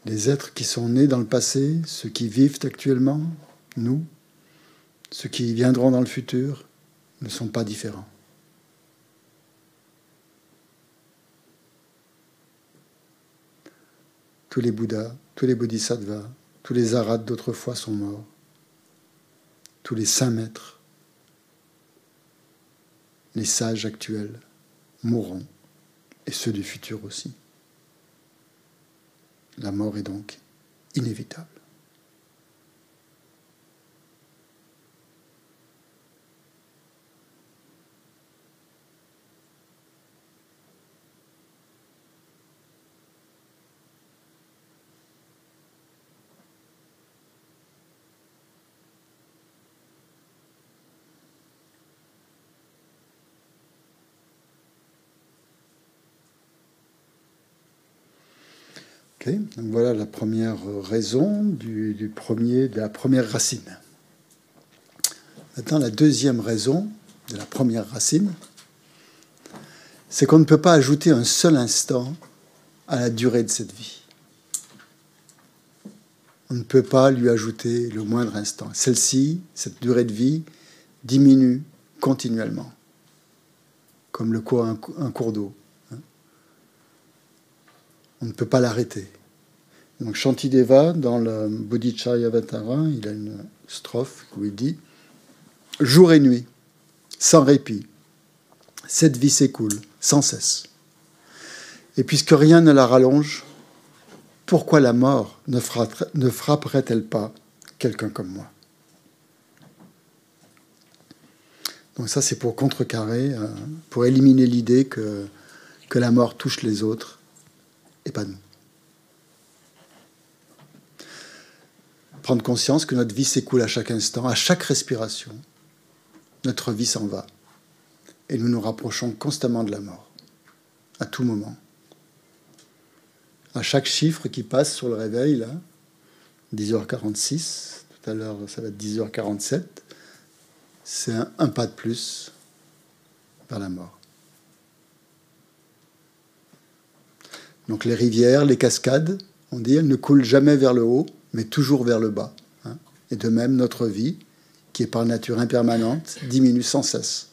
les êtres qui sont nés dans le passé, ceux qui vivent actuellement, nous, ceux qui viendront dans le futur, ne sont pas différents. Tous les Bouddhas, tous les Bodhisattvas, tous les Arats d'autrefois sont morts. Tous les saints maîtres, les sages actuels mourront, et ceux du futur aussi. La mort est donc inévitable. Voilà la première raison de la première racine. Maintenant, la deuxième raison de la première racine, c'est qu'on ne peut pas ajouter un seul instant à la durée de cette vie. On ne peut pas lui ajouter le moindre instant. Celle-ci, cette durée de vie, diminue continuellement, comme le cours, un, cours d'eau. On ne peut pas l'arrêter. Donc Shantideva, dans le Bodhicharyavatara, il a une strophe où il dit Jour et nuit, sans répit, cette vie s'écoule sans cesse. Et puisque rien ne la rallonge, pourquoi la mort ne, frapperait-elle pas quelqu'un comme moi? Donc ça, c'est pour contrecarrer, euh, pour éliminer l'idée que la mort touche les autres et pas nous. Prendre conscience que notre vie s'écoule à chaque instant, à chaque respiration. Notre vie s'en va. Et nous nous rapprochons constamment de la mort, à tout moment. À chaque chiffre qui passe sur le réveil, là, 10h46, tout à l'heure ça va être 10h47, c'est un, pas de plus vers la mort. Donc les rivières, les cascades, on dit, elles ne coulent jamais vers le haut, mais toujours vers le bas. Hein. Et de même, notre vie, qui est par nature impermanente, diminue sans cesse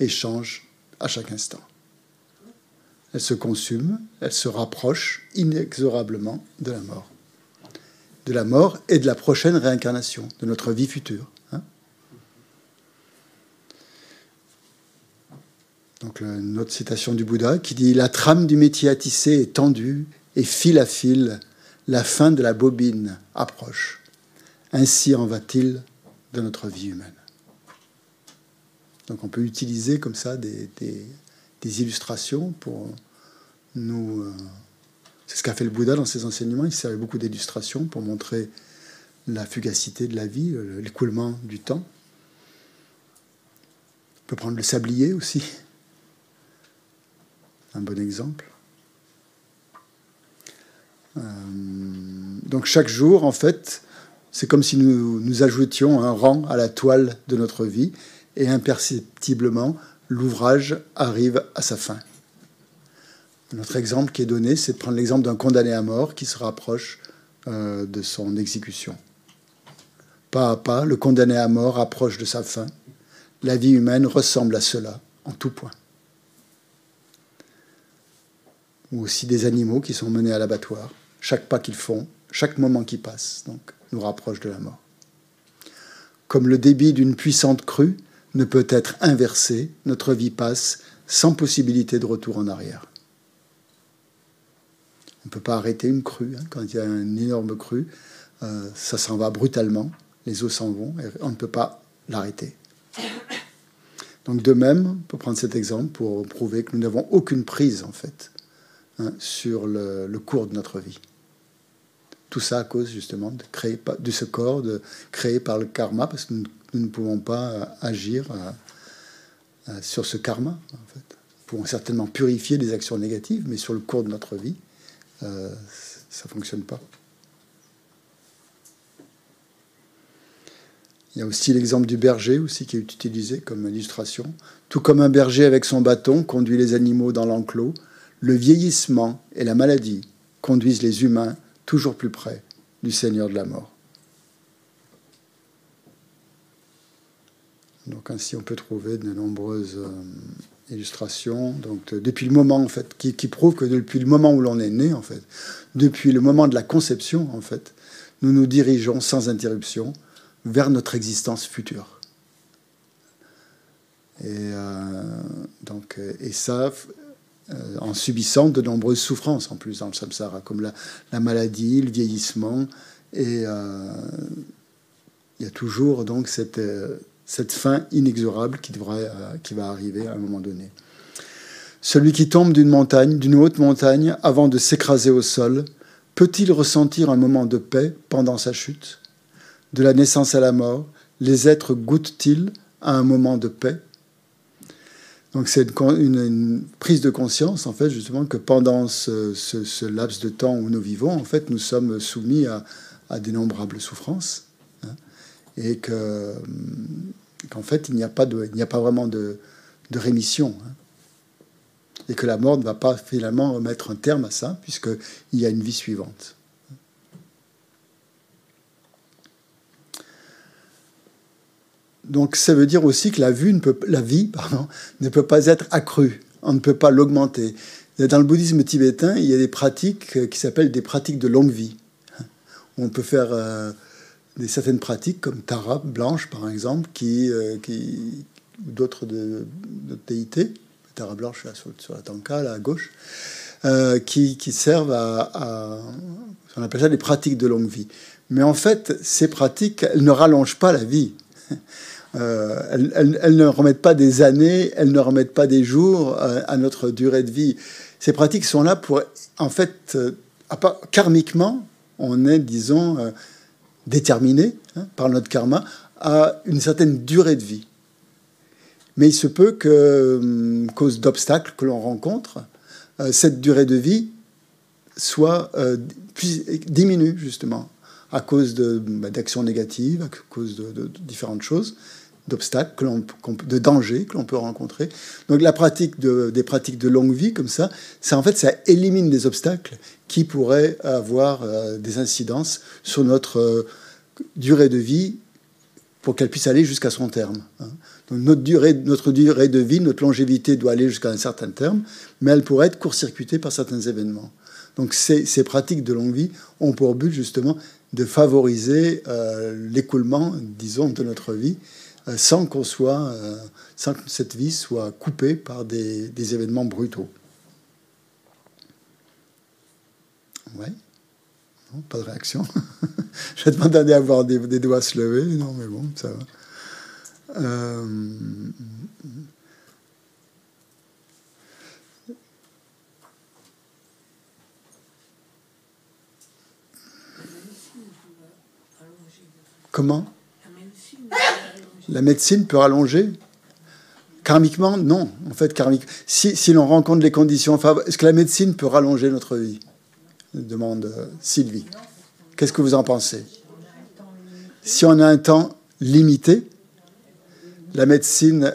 et change à chaque instant. Elle se consume, elle se rapproche inexorablement de la mort. De la mort et de la prochaine réincarnation, de notre vie future. Donc une autre citation du Bouddha qui dit La trame du métier à tisser est tendue et fil à fil, la fin de la bobine approche. Ainsi en va-t-il de notre vie humaine. Donc on peut utiliser comme ça des, illustrations pour nous... Euh, c'est ce qu'a fait le Bouddha dans ses enseignements, il servait beaucoup d'illustrations pour montrer la fugacité de la vie, l'écoulement du temps. On peut prendre le sablier aussi un bon exemple. Euh, donc chaque jour, en fait, c'est comme si nous, nous ajoutions un rang à la toile de notre vie et imperceptiblement, l'ouvrage arrive à sa fin. Notre exemple qui est donné, c'est de prendre l'exemple d'un condamné à mort qui se rapproche euh, de son exécution. Pas à pas, le condamné à mort approche de sa fin. La vie humaine ressemble à cela en tout point. Ou aussi des animaux qui sont menés à l'abattoir. Chaque pas qu'ils font, chaque moment qui passe, donc, nous rapproche de la mort. Comme le débit d'une puissante crue ne peut être inversé, notre vie passe sans possibilité de retour en arrière. On ne peut pas arrêter une crue. Hein. Quand il y a une énorme crue, euh, ça s'en va brutalement, les eaux s'en vont, et on ne peut pas l'arrêter. Donc de même, on peut prendre cet exemple pour prouver que nous n'avons aucune prise en fait Hein, sur le, cours de notre vie. Tout ça à cause justement de, créer, de ce corps de, créé par le karma, parce que nous, ne pouvons pas euh, agir euh, euh, sur ce karma. Nous pouvons certainement purifier des actions négatives, mais sur le cours de notre vie, ça ne fonctionne pas. Il y a aussi l'exemple du berger aussi qui est utilisé comme illustration. Tout comme un berger avec son bâton conduit les animaux dans l'enclos, le vieillissement et la maladie conduisent les humains toujours plus près du Seigneur de la mort. Donc ainsi on peut trouver de nombreuses euh, illustrations. Donc depuis le moment en fait qui, qui prouve que depuis le moment où l'on est né en fait, depuis le moment de la conception en fait, nous nous dirigeons sans interruption vers notre existence future. Et euh, donc et ça euh, en subissant de nombreuses souffrances en plus dans le samsara, comme la, maladie, le vieillissement, et euh, il y a toujours donc cette, euh, cette fin inexorable qui, qui va arriver à un moment donné. Celui qui tombe d'une montagne, d'une haute montagne, avant de s'écraser au sol, peut-il ressentir un moment de paix pendant sa chute? De la naissance à la mort, les êtres goûtent-ils à un moment de paix? Donc c'est une, prise de conscience, en fait, justement, que pendant ce, laps de temps où nous vivons, en fait, nous sommes soumis à, d'innombrables souffrances, hein, et que, qu'en fait, il n'y a, pas de, il a pas vraiment de, rémission. Hein, et que la mort ne va pas finalement mettre un terme à ça, puisqu'il y a une vie suivante. Donc ça veut dire aussi que la, vie ne peut pas être accrue, on ne peut pas l'augmenter. Dans le bouddhisme tibétain, il y a des pratiques qui s'appellent des pratiques de longue vie. On peut faire euh, des, certaines pratiques comme Tara blanche par exemple, qui, euh, qui d'autres déités, Tara blanche sur, la Tanka, là à gauche, euh, qui, qui, servent à, à, on appelle ça des pratiques de longue vie. Mais en fait, ces pratiques, elles ne rallongent pas la vie. Euh, elles, ne remettent pas des années, elles ne remettent pas des jours euh, à notre durée de vie. Ces pratiques sont là pour, en fait, euh, karmiquement, on est, disons, déterminé hein, par notre karma à une certaine durée de vie. Mais il se peut que, cause d'obstacles que l'on rencontre, cette durée de vie soit diminue justement à cause bah, d'actions négatives, à cause de différentes choses d'obstacles, de dangers que l'on peut rencontrer. Donc la pratique de, des pratiques de longue vie comme ça, ça en fait ça élimine des obstacles qui pourraient avoir euh, des incidences sur notre euh, durée de vie pour qu'elle puisse aller jusqu'à son terme. Hein. Donc notre durée, notre durée de vie, notre longévité doit aller jusqu'à un certain terme, mais elle pourrait être court-circuitée par certains événements. Donc ces, pratiques de longue vie ont pour but justement de favoriser euh, l'écoulement, disons, de notre vie sans qu'on soit, euh, sans que cette vie soit coupée par des, événements brutaux. Ouais. Non, pas de réaction. Je demandé à avoir des, des, doigts se lever. Non, mais bon, ça va. Euh... Comment? La médecine peut rallonger Karmiquement, non. En fait, karmique. Si, l'on rencontre les conditions est-ce que la médecine peut rallonger notre vie? Demande euh, Sylvie. Qu'est-ce que vous en pensez? Si on a un temps limité, la médecine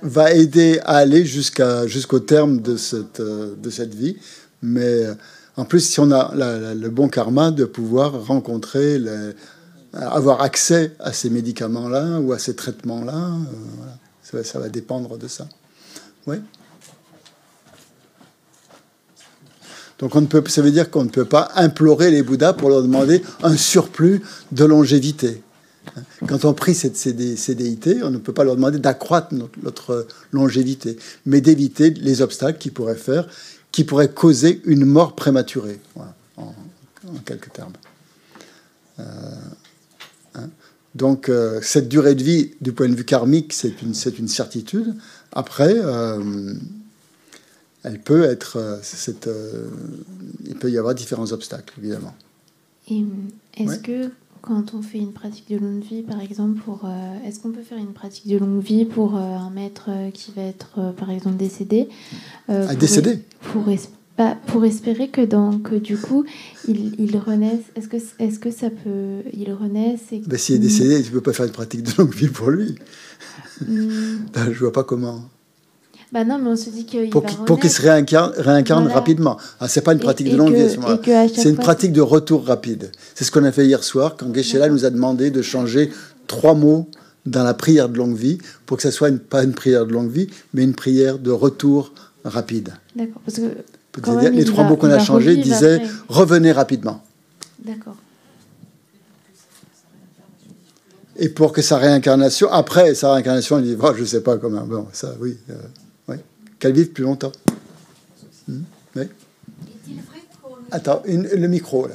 va aider à aller jusqu'au terme de cette, euh, vie. Mais euh, en plus, si on a le bon karma de pouvoir rencontrer avoir accès à ces médicaments-là ou à ces traitements-là. Euh, ça, va dépendre de ça. Oui. Donc on ne peut, ça veut dire qu'on ne peut pas implorer les Bouddhas pour leur demander un surplus de longévité. Quand on prie ces, ces on ne peut pas leur demander d'accroître notre, longévité, mais d'éviter les obstacles qui pourraient faire, qui pourraient causer une mort prématurée, en, quelques termes. Euh. Donc euh, cette durée de vie, du point de vue karmique, c'est une, c'est une certitude. Après, euh, elle peut être, euh, cette, il peut y avoir différents obstacles, évidemment. Est-ce que quand on fait une pratique de longue vie, par exemple, pour, est-ce qu'on peut faire une pratique de longue vie pour un maître qui va être, par exemple, décédé? Euh, Décédé? Pour, bah, pour espérer que, donc, du coup, il, il renaisse. Est-ce que, est que ça peut. Il renaisse et... Bah, S'il est décédé, tu ne peux pas faire une pratique de longue vie pour lui. Bah, je vois pas comment. Bah non, mais on se dit qu'il pour qu'il se réincarne, réincarne rapidement. Ah, c'est pas une pratique de longue vie, c'est une pratique de retour rapide. C'est ce qu'on a fait hier soir quand geshe nous a demandé de changer trois mots dans la prière de longue vie pour que ça soit une, pas une prière de longue vie, mais une prière de retour rapide. D'accord. Parce que les trois mots qu'on a changés disaient revenez rapidement. D'accord. Et pour que sa réincarnation, après sa réincarnation, il dit oh, je ne sais pas comment. Bon, ça, oui. Euh, Qu'elle vive plus longtemps. Hmm, oui. Attends, le micro, là.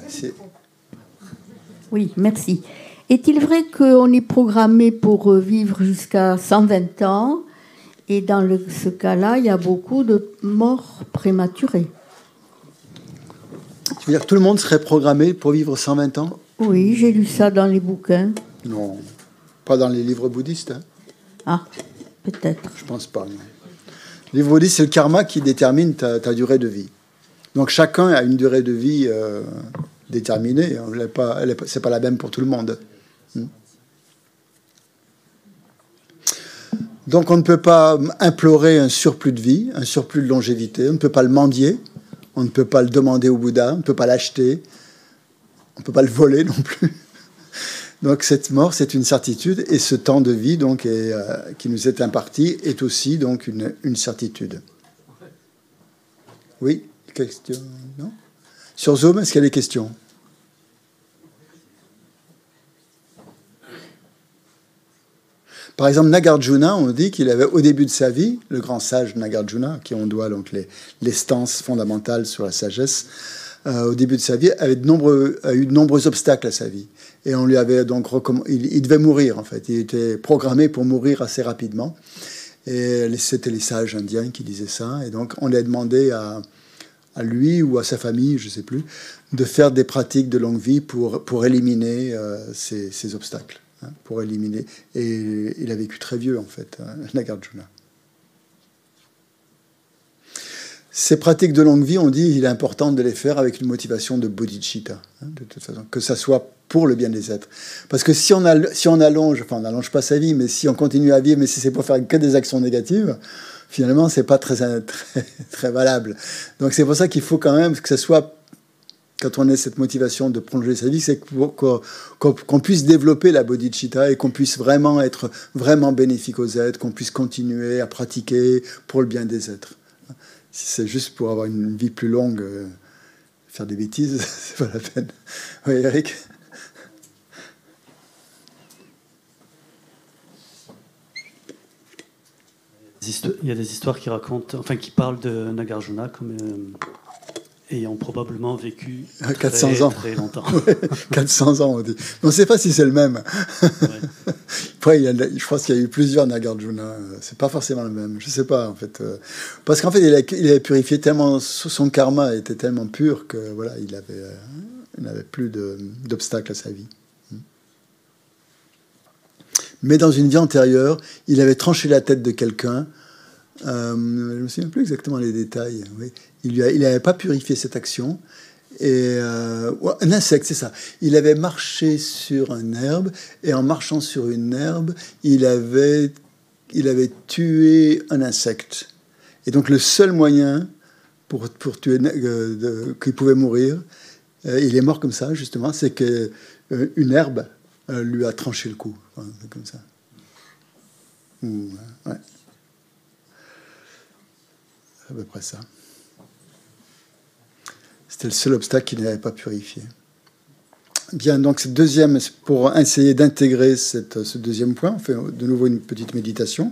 Oui, merci. Est-il vrai qu'on est programmé pour euh, vivre jusqu'à 120 ans? Et dans ce cas-là, il y a beaucoup de morts prématurées. Tu veux dire que tout le monde serait programmé pour vivre 120 ans? Oui, j'ai lu ça dans les bouquins. Non, pas dans les livres bouddhistes. Hein. Ah, peut-être. Je pense pas. Le livre bouddhiste, c'est le karma qui détermine ta, durée de vie. Donc chacun a une durée de vie euh, déterminée. Ce n'est pas la même pour tout le monde. Donc on ne peut pas implorer un surplus de vie, un surplus de longévité, on ne peut pas le mendier, on ne peut pas le demander au Bouddha, on ne peut pas l'acheter, on ne peut pas le voler non plus. Donc cette mort, c'est une certitude, et ce temps de vie euh, qui nous est imparti est aussi donc une, une certitude. Oui, question non? Sur Zoom, est-ce qu'il y a des questions? Par exemple, Nagarjuna, on dit qu'il avait au début de sa vie, le grand sage Nagarjuna, qui on doit donc les, les stances fondamentales sur la sagesse, euh, au début de sa vie, avait a eu de nombreux obstacles à sa vie. Et on lui avait donc recommandé, il, devait mourir en fait, il était programmé pour mourir assez rapidement. Et c'était les sages indiens qui disaient ça. Et donc on lui a demandé à, lui ou à sa famille, je ne sais plus, de faire des pratiques de longue vie pour, pour éliminer euh, ces obstacles. Hein, pour éliminer. Et il a vécu très vieux, en fait, hein, Nagarjuna. Ces pratiques de longue vie, on dit il est important de les faire avec une motivation de bodhicitta, hein, de toute façon, que ça soit pour le bien des êtres. Parce que si on, a, si on allonge, enfin on n'allonge pas sa vie, mais si on continue à vivre, mais si c'est pour faire que des actions négatives, finalement c'est pas très, très, très valable. Donc c'est pour ça qu'il faut quand même que ça soit quand on a cette motivation de prolonger sa vie, c'est qu'on puisse développer la bodhicitta et qu'on puisse vraiment être vraiment bénéfique aux êtres, qu'on puisse continuer à pratiquer pour le bien des êtres. Si c'est juste pour avoir une vie plus longue, euh, faire des bêtises, c'est pas la peine. Oui, Eric Il y a des histoires qui racontent, enfin qui parlent de Nagarjuna comme euh, ayant probablement vécu 400 très, ans. très longtemps. 400 ans, on dit. on ne sait pas si c'est le même. il y a, je pense qu'il y a eu plusieurs Nagarjuna. C'est pas forcément le même. Je ne sais pas, en fait. Euh, parce qu'en fait, il, a, il avait purifié tellement. Son karma était tellement pur que, voilà, il avait, euh, il n'avait plus d'obstacles à sa vie. Mais dans une vie antérieure, il avait tranché la tête de quelqu'un. Euh, je ne me souviens plus exactement les détails. Il n'avait pas purifié cette action. Euh, un insecte, c'est ça. Il avait marché sur un herbe, et en marchant sur une herbe, il avait, tué un insecte. Et donc le seul moyen pour, euh, qu'il pouvait mourir, il est mort comme ça, justement, c'est que une herbe lui a tranché le cou, comme ça. ouais. À peu près ça. C'était le seul obstacle qu'il n'avait pas purifié. Bien, donc deuxième, pour essayer d'intégrer ce deuxième point, on fait de nouveau une petite méditation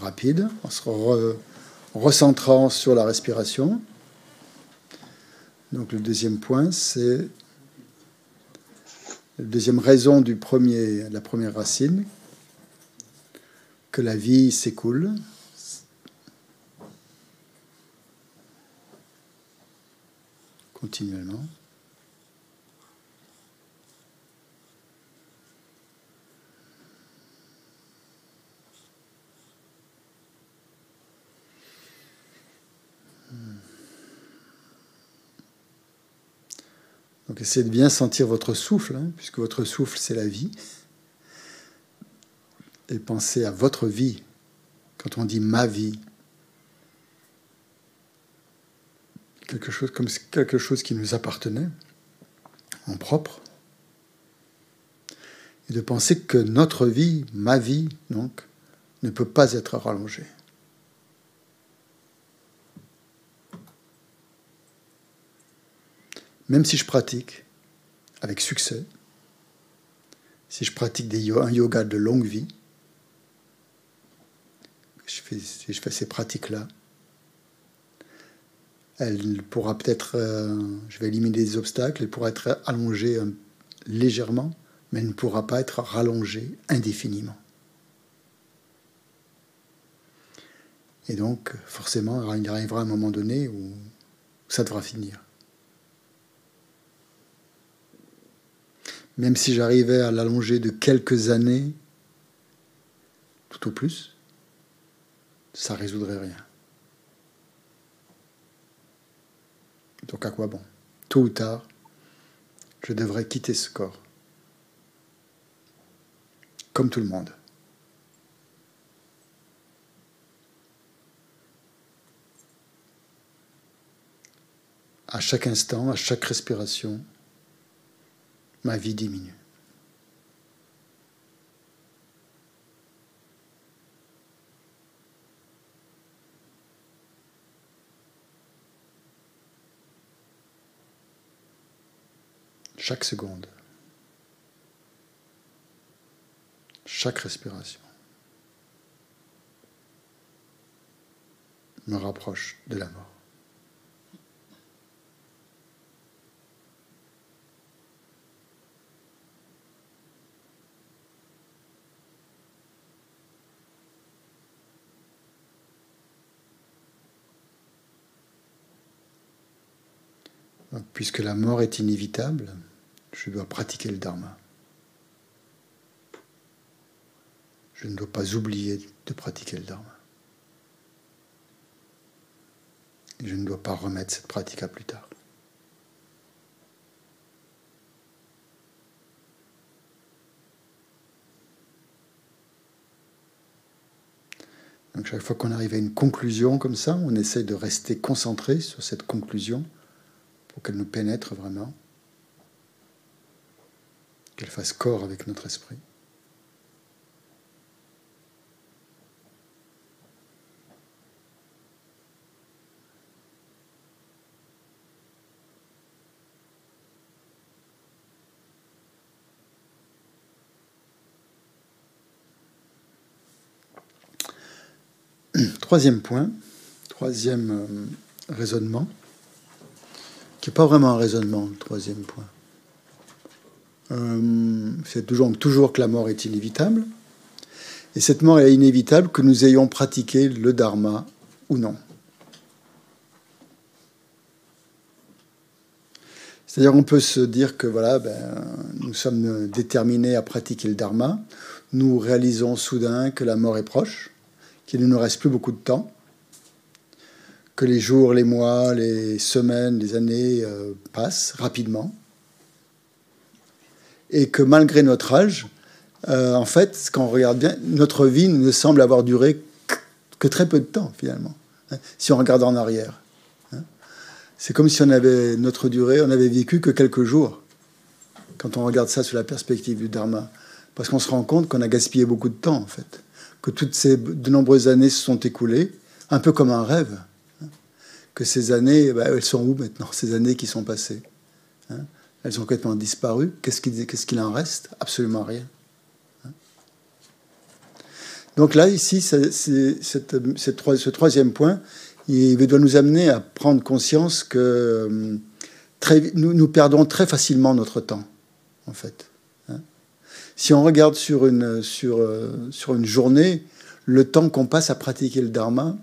rapide, en se recentrant sur la respiration. Donc le deuxième point, c'est la deuxième raison du premier, la première racine, que la vie s'écoule, continuellement. Donc essayez de bien sentir votre souffle, hein, puisque votre souffle c'est la vie. Et pensez à votre vie. Quand on dit ma vie, quelque chose comme quelque chose qui nous appartenait en propre, et de penser que notre vie, ma vie, donc, ne peut pas être rallongée. Même si je pratique avec succès, si je pratique des, un yoga de longue vie, je fais, si je fais ces pratiques-là, elle pourra peut-être, euh, je vais éliminer des obstacles, elle pourra être allongée euh, légèrement, mais elle ne pourra pas être rallongée indéfiniment. Et donc, forcément, il arrivera un moment donné où ça devra finir. Même si j'arrivais à l'allonger de quelques années, tout au plus, ça résoudrait rien. Donc à quoi bon Tôt ou tard, je devrais quitter ce corps. Comme tout le monde. À chaque instant, à chaque respiration, ma vie diminue. Chaque seconde, chaque respiration me rapproche de la mort. Puisque la mort est inévitable, je dois pratiquer le dharma. Je ne dois pas oublier de pratiquer le dharma. Et je ne dois pas remettre cette pratique à plus tard. Donc chaque fois qu'on arrive à une conclusion comme ça, on essaie de rester concentré sur cette conclusion pour qu'elle nous pénètre vraiment qu'elle fasse corps avec notre esprit. Troisième point, troisième euh, raisonnement, qui n'est pas vraiment un raisonnement, le troisième point. Euh, c'est toujours, que la mort est inévitable. Et cette mort est inévitable que nous ayons pratiqué le dharma ou non. C'est-à-dire on peut se dire que voilà, ben, nous sommes déterminés à pratiquer le dharma. Nous réalisons soudain que la mort est proche, qu'il ne nous reste plus beaucoup de temps, que les jours, les mois, les semaines, les années euh, passent rapidement et que malgré notre âge, euh, en fait, quand on regarde bien, notre vie ne semble avoir duré que très peu de temps finalement, hein, si on regarde en arrière. Hein. C'est comme si on avait notre durée, on avait vécu que quelques jours, quand on regarde ça sous la perspective du dharma, parce qu'on se rend compte qu'on a gaspillé beaucoup de temps en fait, que toutes ces de nombreuses années se sont écoulées, un peu comme un rêve, hein. que ces années, bah, elles sont où maintenant, ces années qui sont passées elles ont complètement disparu. Qu'est-ce qu'il en reste? Absolument rien. Donc là, ici, c'est, ce troisième point, il doit nous amener à prendre conscience que euh, nous, perdons très facilement notre temps, en fait. Hein. si on regarde sur une, sur, euh, sur une journée, le temps qu'on passe à pratiquer le dharma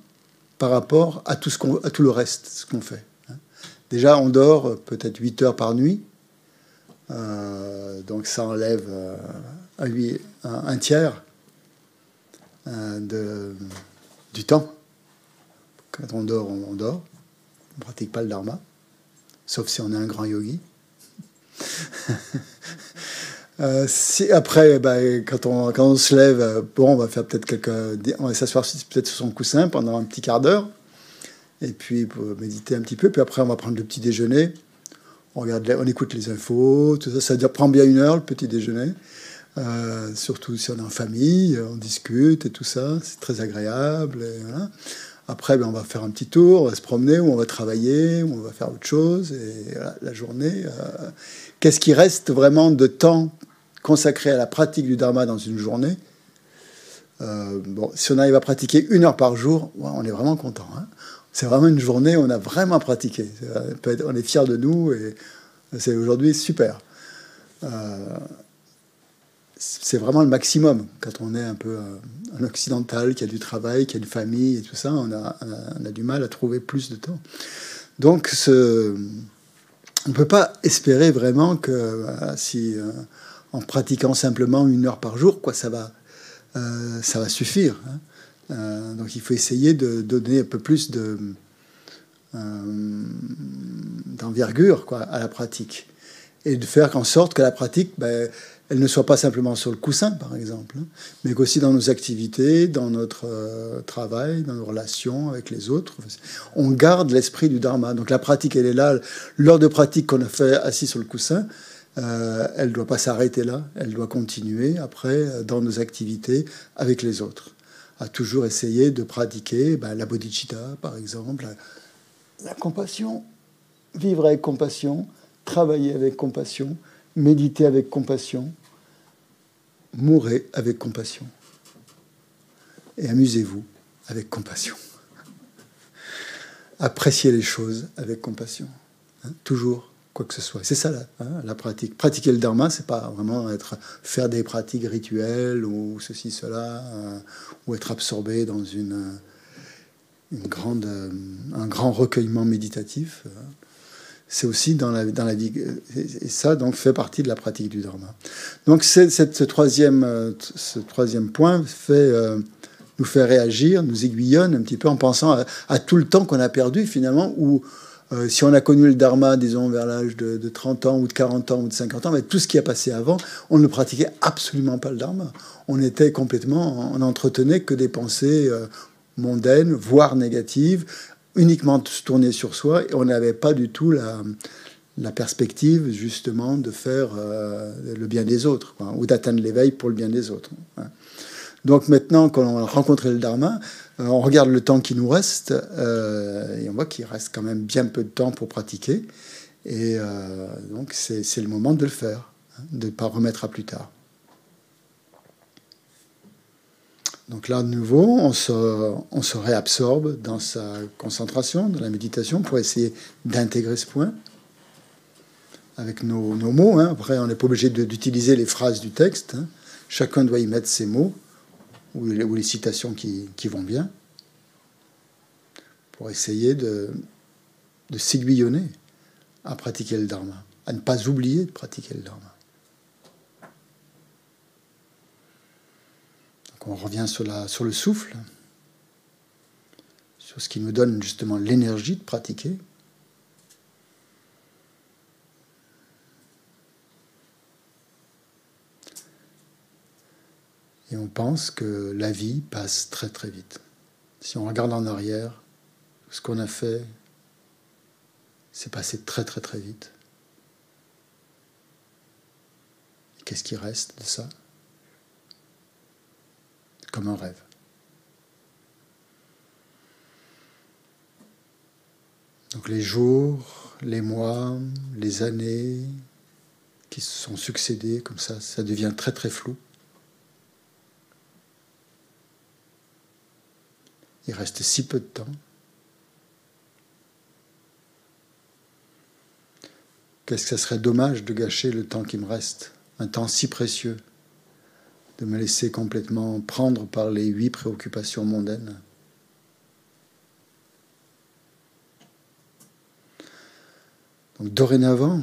par rapport à tout le reste, ce qu'on fait. Hein. Déjà, on dort euh, peut-être 8 heures par nuit. Euh, donc ça enlève euh, à lui un, tiers euh, de, du temps. Quand on dort, on, dort. On ne pratique pas le dharma, sauf si on est un grand yogi. après, quand, on, quand on se lève, bon, on va faire peut-être quelques, on va s'asseoir peut-être sur son coussin pendant un petit quart d'heure, et puis pour méditer un petit peu. Puis après, on va prendre le petit déjeuner on, écoute les infos, tout ça, ça prend bien une heure le petit déjeuner. Euh, surtout si on est en famille, on discute et tout ça, c'est très agréable. Après, ben, on va faire un petit tour, on va se promener, ou on va travailler, ou on va faire autre chose. Et la journée, euh, qu'est-ce qui reste vraiment de temps consacré à la pratique du dharma dans une journée? Euh, bon, Si on arrive à pratiquer une heure par jour, on est vraiment content. Hein c'est vraiment une journée où on a vraiment pratiqué. On est fiers de nous et c'est aujourd'hui super. Euh, c'est vraiment le maximum quand on est un peu euh, un occidental, qui a du travail, qui a une famille et tout ça. On a, du mal à trouver plus de temps. Donc, on ne peut pas espérer vraiment que si euh, en pratiquant simplement une heure par jour, quoi, ça va, ça va suffire. Hein. Euh, donc il faut essayer de donner un peu plus de, d'envergure à la pratique et de faire en sorte que la pratique, ben, elle ne soit pas simplement sur le coussin, par exemple, hein, mais qu'aussi dans nos activités, dans notre euh, travail, dans nos relations avec les autres, on garde l'esprit du dharma. Donc la pratique, elle est là. L'heure de pratique qu'on a fait assis sur le coussin, euh, elle ne doit pas s'arrêter là, elle doit continuer après euh, dans nos activités avec les autres. À toujours essayer de pratiquer ben, la bodhicitta, par exemple, la compassion, vivre avec compassion, travailler avec compassion, méditer avec compassion, mourrez avec compassion. Et amusez-vous avec compassion. Appréciez les choses avec compassion. Hein, toujours, quoi que ce soit. C'est ça hein, la pratique. Pratiquer le dharma, c'est pas vraiment être, faire des pratiques rituelles ou ceci, cela, euh, ou être absorbé dans une, une grande, euh, un grand recueillement méditatif. C'est aussi dans la, dans la vie. Et ça, donc, fait partie de la pratique du dharma. Donc, ce, troisième, euh, ce troisième point fait, euh, nous fait réagir, nous aiguillonne un petit peu en pensant à, tout le temps qu'on a perdu, finalement, où euh, si on a connu le dharma, disons, vers l'âge de, 30 ans, ou de 40 ans, ou de 50 ans, mais tout ce qui a passé avant, on ne pratiquait absolument pas le dharma. On était complètement, on n'entretenait que des pensées mondaines, voire négatives, uniquement se tourner sur soi et on n'avait pas du tout la, perspective justement de faire euh, le bien des autres ou d'atteindre l'éveil pour le bien des autres. Hein. Donc maintenant, quand on a rencontré le Dharma, euh, on regarde le temps qui nous reste euh, et on voit qu'il reste quand même bien peu de temps pour pratiquer. Et donc c'est le moment de le faire, hein, de ne pas remettre à plus tard. Donc là, de nouveau, on se, on se réabsorbe dans sa concentration, dans la méditation, pour essayer d'intégrer ce point avec nos, mots. Hein. Après, on n'est pas obligé d'utiliser les phrases du texte. Hein. Chacun doit y mettre ses mots ou les, citations qui, vont bien pour essayer de, s'aiguillonner à pratiquer le dharma, à ne pas oublier de pratiquer le dharma. on revient sur le souffle, sur ce qui nous donne justement l'énergie de pratiquer. Et on pense que la vie passe très très vite. Si on regarde en arrière, ce qu'on a fait, c'est passé très très très vite. Qu'est-ce qui reste de ça? Comme un rêve. Donc les jours, les mois, les années qui se sont succédés comme ça, ça devient très très flou. Il reste si peu de temps. Qu'est-ce que ça serait dommage de gâcher le temps qui me reste, un temps si précieux de me laisser complètement prendre par les huit préoccupations mondaines. Donc dorénavant,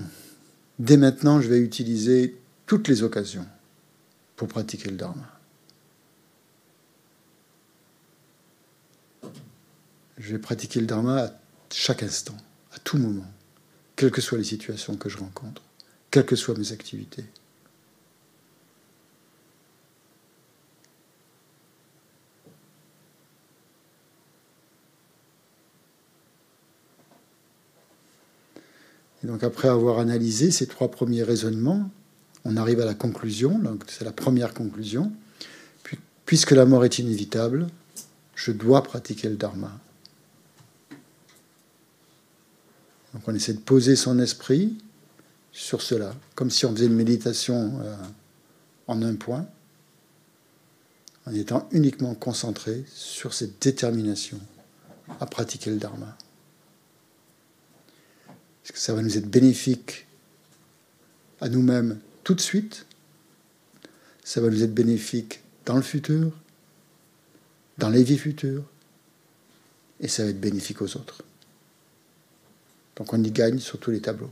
dès maintenant, je vais utiliser toutes les occasions pour pratiquer le Dharma. Je vais pratiquer le Dharma à chaque instant, à tout moment, quelles que soient les situations que je rencontre, quelles que soient mes activités. Et donc après avoir analysé ces trois premiers raisonnements, on arrive à la conclusion, donc c'est la première conclusion. puisque la mort est inévitable, je dois pratiquer le dharma. Donc on essaie de poser son esprit sur cela, comme si on faisait une méditation euh, en un point, en étant uniquement concentré sur cette détermination à pratiquer le dharma. Que ça va nous être bénéfique à nous-mêmes tout de suite? Ça va nous être bénéfique dans le futur, dans les vies futures, et ça va être bénéfique aux autres. Donc on y gagne sur tous les tableaux.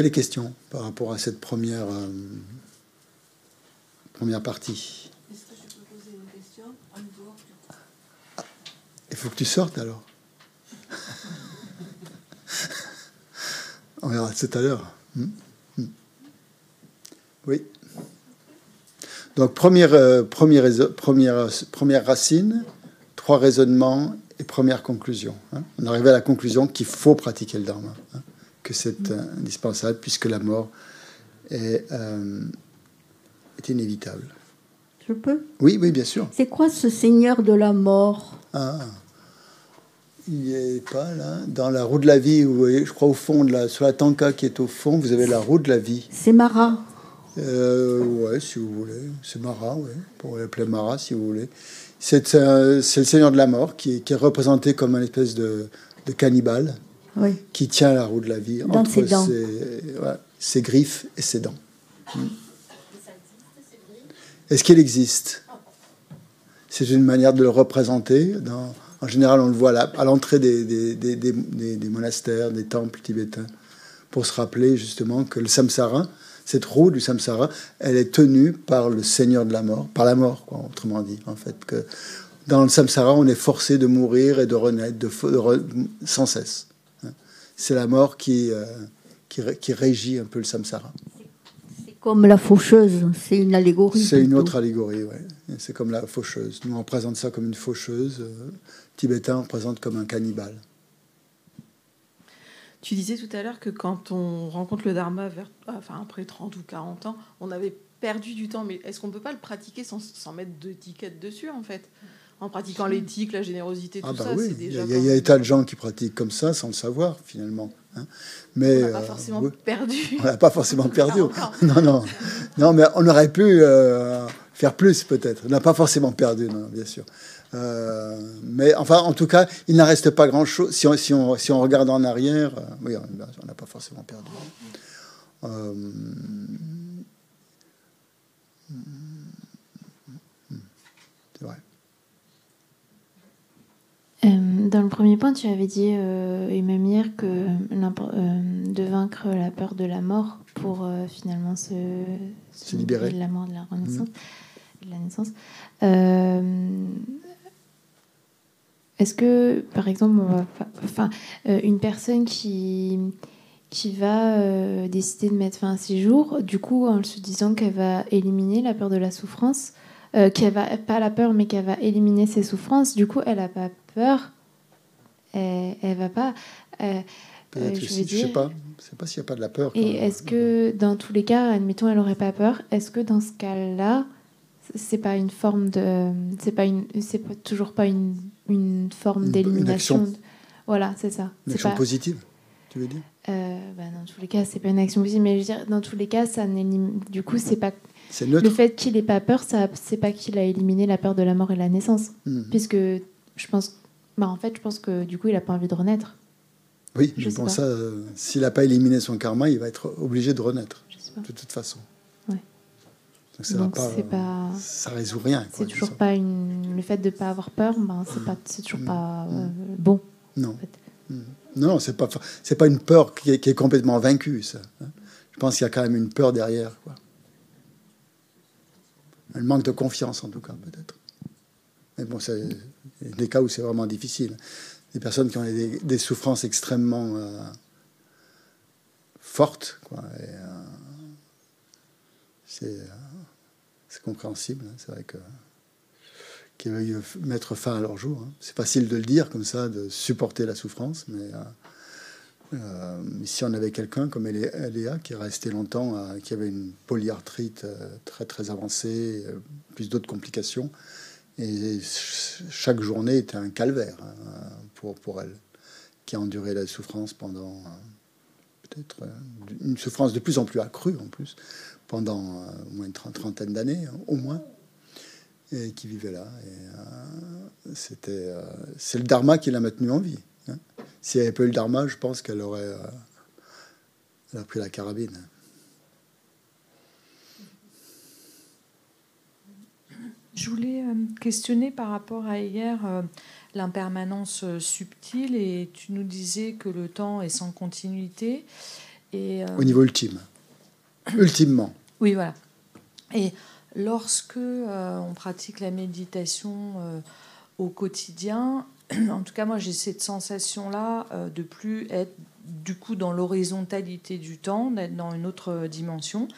Quelles questions par rapport à cette première, euh, première partie? Est-ce que je peux poser une question Il faut que tu sortes alors. On verra tout à l'heure. Hmm hmm. Oui. Donc, première, euh, première, première, première racine, trois raisonnements et première conclusion. Hein. On arrive à la conclusion qu'il faut pratiquer le dharma, hein, que c'est euh, indispensable puisque la mort est, euh, est, inévitable. Je peux? Oui, oui, bien sûr. C'est quoi ce Seigneur de la mort? Ah, Il n'est pas là. Dans la roue de la vie, vous voyez, je crois au fond, de la, sur la tanka qui est au fond, vous avez la roue de la vie. C'est Mara. Euh, ouais, si vous voulez. C'est Mara, ouais. Pour l'appeler Mara, si vous voulez. C'est le Seigneur de la mort qui est, qui est représenté comme une espèce de, de cannibale oui. qui tient la roue de la vie Dans entre ses, dents. Ses, ouais, ses, griffes et ses dents. Est-ce qu'il existe C'est une manière de le représenter. Dans, en général, on le voit là, à l'entrée des, des, des, des, monastères, des temples tibétains, pour se rappeler justement que le samsara, cette roue du samsara, elle est tenue par le Seigneur de la mort, par la mort, quoi, autrement dit, en fait. Que dans le samsara, on est forcé de mourir et de renaître de, de re, sans cesse. C'est la mort qui, euh, qui, qui, régit un peu le samsara. C'est comme la faucheuse, c'est une allégorie. C'est une autre allégorie, oui. C'est comme la faucheuse. Nous, on présente ça comme une faucheuse. Euh, tibétain, on présente comme un cannibale. Tu disais tout à l'heure que quand on rencontre le dharma vers, enfin, après 30 ou 40 ans, on avait perdu du temps. Mais est-ce qu'on ne peut pas le pratiquer sans, sans mettre d'étiquette dessus, en fait? En pratiquant l'éthique, la générosité, tout ah bah ça, oui. déjà... Il y a, il y a des tas de gens qui pratiquent comme ça sans le savoir, finalement. Hein. Mais, on n'a pas forcément euh, perdu. On n'a pas forcément perdu. non, non. non, mais on aurait pu euh, faire plus, peut-être. On n'a pas forcément perdu, non, bien sûr. Euh, mais enfin, en tout cas, il n'en reste pas grand-chose. Si on, si, on, si on, regarde en arrière, euh, oui, on n'a pas forcément perdu. Euh, c'est vrai. Dans le premier point, tu avais dit, et même hier, que de vaincre la peur de la mort pour finalement se, se, libérer de la mort, de la renaissance, mmh. de la naissance. Euh, est-ce que, par exemple, on va, enfin, euh, une personne qui, qui va euh, décider de mettre fin à ses jours, du coup, en se disant qu'elle va éliminer la peur de la souffrance, euh, qu'elle va, pas la peur, mais qu'elle va éliminer ses souffrances, du coup, elle n'a pas peur, elle, elle va pas. Euh, je, dire, je sais pas, je sais pas s'il n'y a pas de la peur. Et est-ce que, dans tous les cas, admettons, elle n'aurait pas peur, est-ce que dans ce cas-là, c'est pas une forme de, c'est pas une, c'est toujours pas une une forme d'élimination. Voilà, c'est ça. Une action pas... positive, tu veux dire? Euh, bah Dans tous les cas, c'est pas une action positive, mais je veux dire, dans tous les cas, ça du coup, c'est pas. Neutre. Le fait qu'il ait pas peur, ça, c'est pas qu'il a éliminé la peur de la mort et de la naissance, mmh. puisque je pense, bah en fait, je pense que du coup, il a pas envie de renaître. Oui, je, je pense ça. Euh, S'il n'a pas éliminé son karma, il va être obligé de renaître, de toute façon. Ouais. Donc ça Donc, pas, pas, ça résout rien. C'est toujours pas une. Le fait de ne pas avoir peur, ben c'est pas, c'est toujours pas euh, bon. Non. En fait. Non, c'est pas, c'est pas une peur qui est, qui est, complètement vaincue. Ça. Je pense qu'il y a quand même une peur derrière, quoi. Un manque de confiance, en tout cas, peut-être. Mais bon, c'est des cas où c'est vraiment difficile. Des personnes qui ont des, souffrances extrêmement euh, fortes, quoi. Et, euh, c'est compréhensible. Hein. C'est vrai que qu'ils veuillent mettre fin à leur jour. Hein. C'est facile de le dire comme ça, de supporter la souffrance, mais euh, euh, si on avait quelqu'un comme Eléa qui est resté longtemps, euh, qui avait une polyarthrite euh, très très avancée, euh, plus d'autres complications, et chaque journée était un calvaire hein, pour, pour elle, qui a enduré la souffrance pendant peut-être une souffrance de plus en plus accrue en plus pendant au moins une trentaine d'années, hein, au moins, et qui vivait là. C'était, c'est le dharma qui l'a maintenue en vie. Hein. Si elle n'avait pas eu le dharma, je pense qu'elle aurait euh, elle a pris la carabine. Je voulais euh, questionner par rapport à hier euh, l'impermanence subtile et tu nous disais que le temps est sans continuité. Et, Au niveau ultime. Ultimement. Oui, voilà. Et lorsque on pratique la méditation au quotidien, en tout cas, moi, j'ai cette sensation-là de plus être du coup dans l'horizontalité du temps, d'être dans une autre dimension,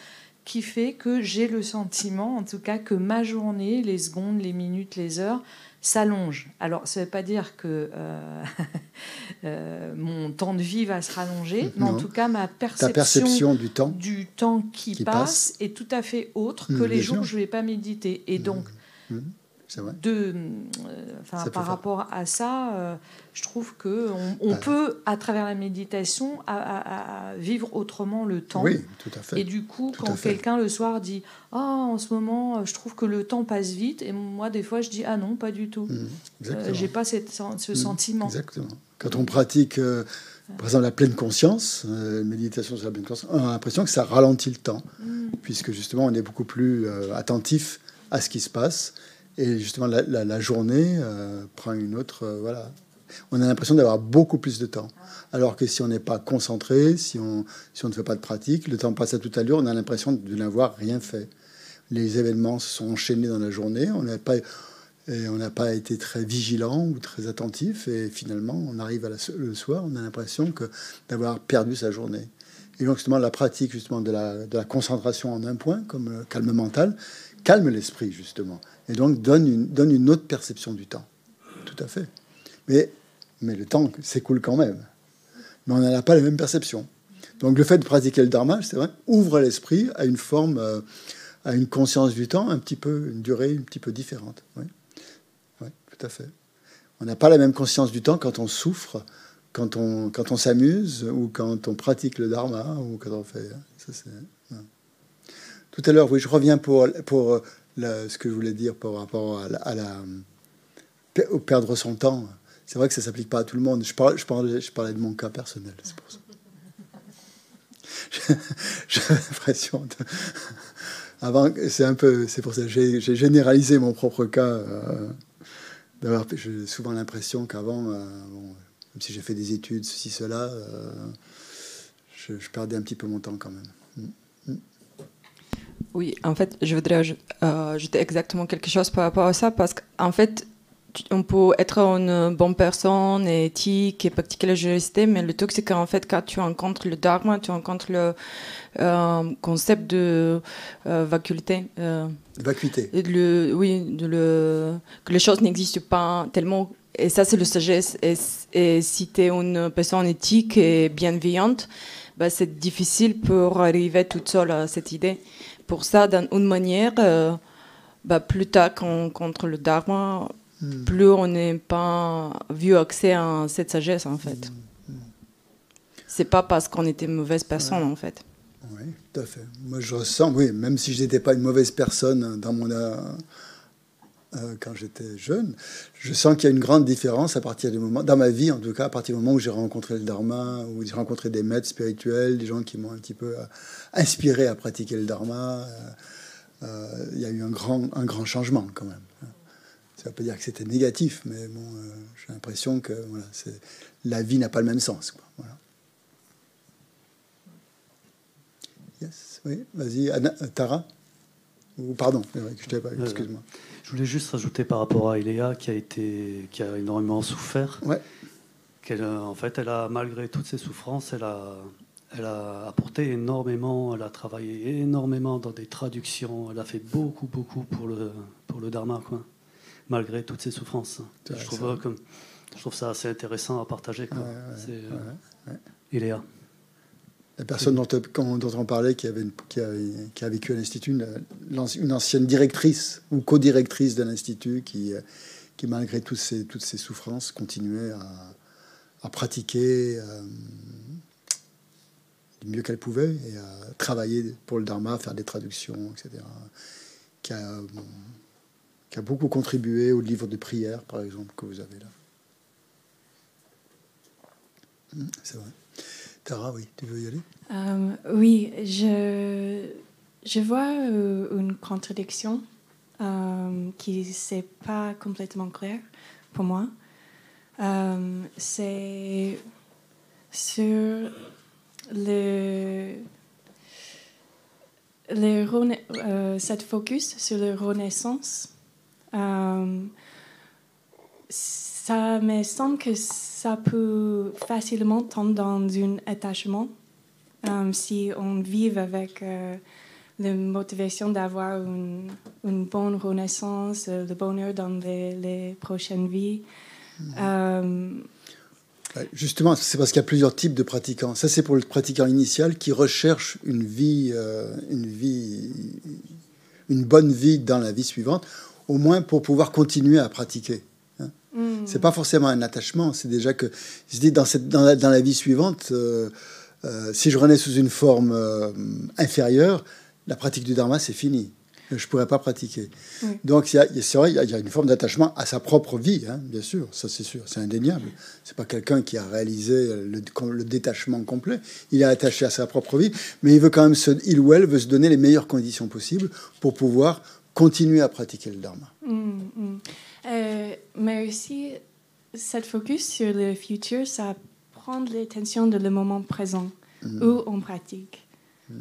qui fait que j'ai le sentiment, en tout cas, que ma journée, les secondes, les minutes, les heures, s'allongent. Alors, ça ne veut pas dire que euh, euh, mon temps de vie va se rallonger, mais en tout cas, ma perception, du temps, du temps qui, passe, est tout à fait autre que mmh, les jours où je ne vais pas méditer. Et mmh. donc, mmh de, euh, par rapport à ça, euh, je trouve que on, bah. peut, à travers la méditation, à, vivre autrement le temps. Oui, tout à fait. Et du coup, quand quelqu'un le soir dit Ah, en ce moment, euh, je trouve que le temps passe vite, et moi, des fois, je dis Ah non, pas du tout. Mmh, J'ai pas cette, ce mmh, sentiment. Exactement. Quand on pratique, par exemple, la pleine conscience, méditation sur la pleine conscience, on a l'impression que ça ralentit le temps, mmh. puisque justement, on est beaucoup plus attentif à ce qui se passe et justement, la, journée euh, prend une autre. Euh, voilà. On a l'impression d'avoir beaucoup plus de temps. Alors que si on n'est pas concentré, si on, ne fait pas de pratique, le temps passe à toute allure, on a l'impression de n'avoir rien fait. Les événements se sont enchaînés dans la journée, on n'a pas, pas été très vigilant ou très attentif, et finalement, on arrive le soir, on a l'impression d'avoir perdu sa journée. Et donc, justement, la pratique justement de la, de la concentration en un point, comme le calme mental, calme l'esprit, justement et donc donne une, donne une autre perception du temps. Tout à fait. Mais, mais le temps s'écoule quand même. Mais on n'en a pas la même perception. Donc le fait de pratiquer le dharma, c'est vrai, ouvre l'esprit à une forme, euh, à une conscience du temps un petit peu, une durée un petit peu différente. Oui, oui tout à fait. On n'a pas la même conscience du temps quand on souffre, quand on, quand on s'amuse, ou quand on pratique le dharma, ou quand on fait... Ça, tout à l'heure, oui, je reviens pour, pour ce que je voulais dire par rapport à la, au perdre son temps. C'est vrai que ça s'applique pas à tout le monde. Je parlais, je parlais, de mon cas personnel, c'est pour ça. J'ai l'impression. Avant, c'est un peu, c'est pour ça j'ai généralisé mon propre cas. Euh, D'avoir, j'ai souvent l'impression qu'avant, euh, même si j'ai fait des études, ceci, cela, euh, je, je, perdais un petit peu mon temps quand même. Oui, en fait, je voudrais euh, ajouter exactement quelque chose par rapport à ça, parce qu'en fait, on peut être une bonne personne, éthique et pratiquer la générosité, mais le truc, c'est qu'en fait, quand tu rencontres le dharma, tu rencontres le euh, concept de euh, vacuité. Euh, Vacuité. Le, oui, de le, que les choses n'existent pas tellement. Et ça, c'est le sagesse. Et, et si tu es une personne éthique et bienveillante, bah, c'est difficile pour arriver toute seule à cette idée pour ça, d'une manière, euh, bah, plus tard qu'on contre le dharma, hmm. plus on n'est pas vu accès à cette sagesse, en fait. Hmm. C'est pas parce qu'on était mauvaise personne, en fait. Oui, tout à fait. Moi, je ressens, oui, même si je n'étais pas une mauvaise personne dans mon, euh, euh, quand j'étais jeune, je sens qu'il y a une grande différence à partir du moment, dans ma vie en tout cas, à partir du moment où j'ai rencontré le Dharma, où j'ai rencontré des maîtres spirituels, des gens qui m'ont un petit peu euh, inspiré à pratiquer le Dharma. Euh, il y a eu un grand, un grand changement quand même. Ça ne veut pas dire que c'était négatif, mais bon, j'ai l'impression que voilà, la vie n'a pas le même sens. Quoi. Voilà. Yes, oui, vas-y, Tara? Ou pardon, excuse-moi. Je voulais juste rajouter par rapport à Iléa qui a été, qui a énormément souffert. Ouais. Qu'elle, en fait, elle a malgré toutes ses souffrances, elle a, elle a apporté énormément. Elle a travaillé énormément dans des traductions. Elle a fait beaucoup, beaucoup pour le pour le dharma, quoi. Malgré toutes ses souffrances. Je trouve, comme, je trouve ça assez intéressant à partager. Quoi. C'est euh, Iléa. La personne dont, on parlait, qui, avait, a, vécu à l'Institut, une, ancienne directrice ou co-directrice de l'Institut, qui, qui, malgré toutes ces souffrances, continuait à, pratiquer euh, du mieux qu'elle pouvait et à travailler pour le Dharma, faire des traductions, etc. Qui a, qui a beaucoup contribué au livre de prière, par exemple, que vous avez là. Hum, c'est vrai. Tara, oui, tu veux y aller? Euh, Oui, je, je vois euh, une contradiction euh, qui n'est pas complètement claire pour moi. C'est sur le, le cette focus sur la renaissance, ça me semble que ça peut facilement tomber dans un attachement euh, si on vit avec euh, la motivation d'avoir une, une bonne renaissance, euh, le bonheur dans les, les prochaines vies. Ouais, Justement, c'est parce qu'il y a plusieurs types de pratiquants. Ça, c'est pour le pratiquant initial qui recherche une vie, euh, une vie, une bonne vie dans la vie suivante, au moins pour pouvoir continuer à pratiquer. Hein. mm, C'est pas forcément un attachement, c'est déjà que dis dans cette dans la, dans la vie suivante, euh, euh, si je renais sous une forme euh, inférieure, la pratique du dharma c'est fini. Je pourrais pas pratiquer. Donc il il c'est vrai, il y a- il y a une forme d'attachement à sa propre vie, hein, bien sûr, ça c'est sûr, c'est indéniable. C'est pas quelqu'un qui a réalisé le, le détachement complet. Il est attaché à sa propre vie, mais il veut quand même se, il ou elle veut se donner les meilleures conditions possibles pour pouvoir continuer à pratiquer le dharma. Mm, mm. Euh, mais aussi, cette focus sur le futur, ça prend l'attention de le moment présent où on pratique.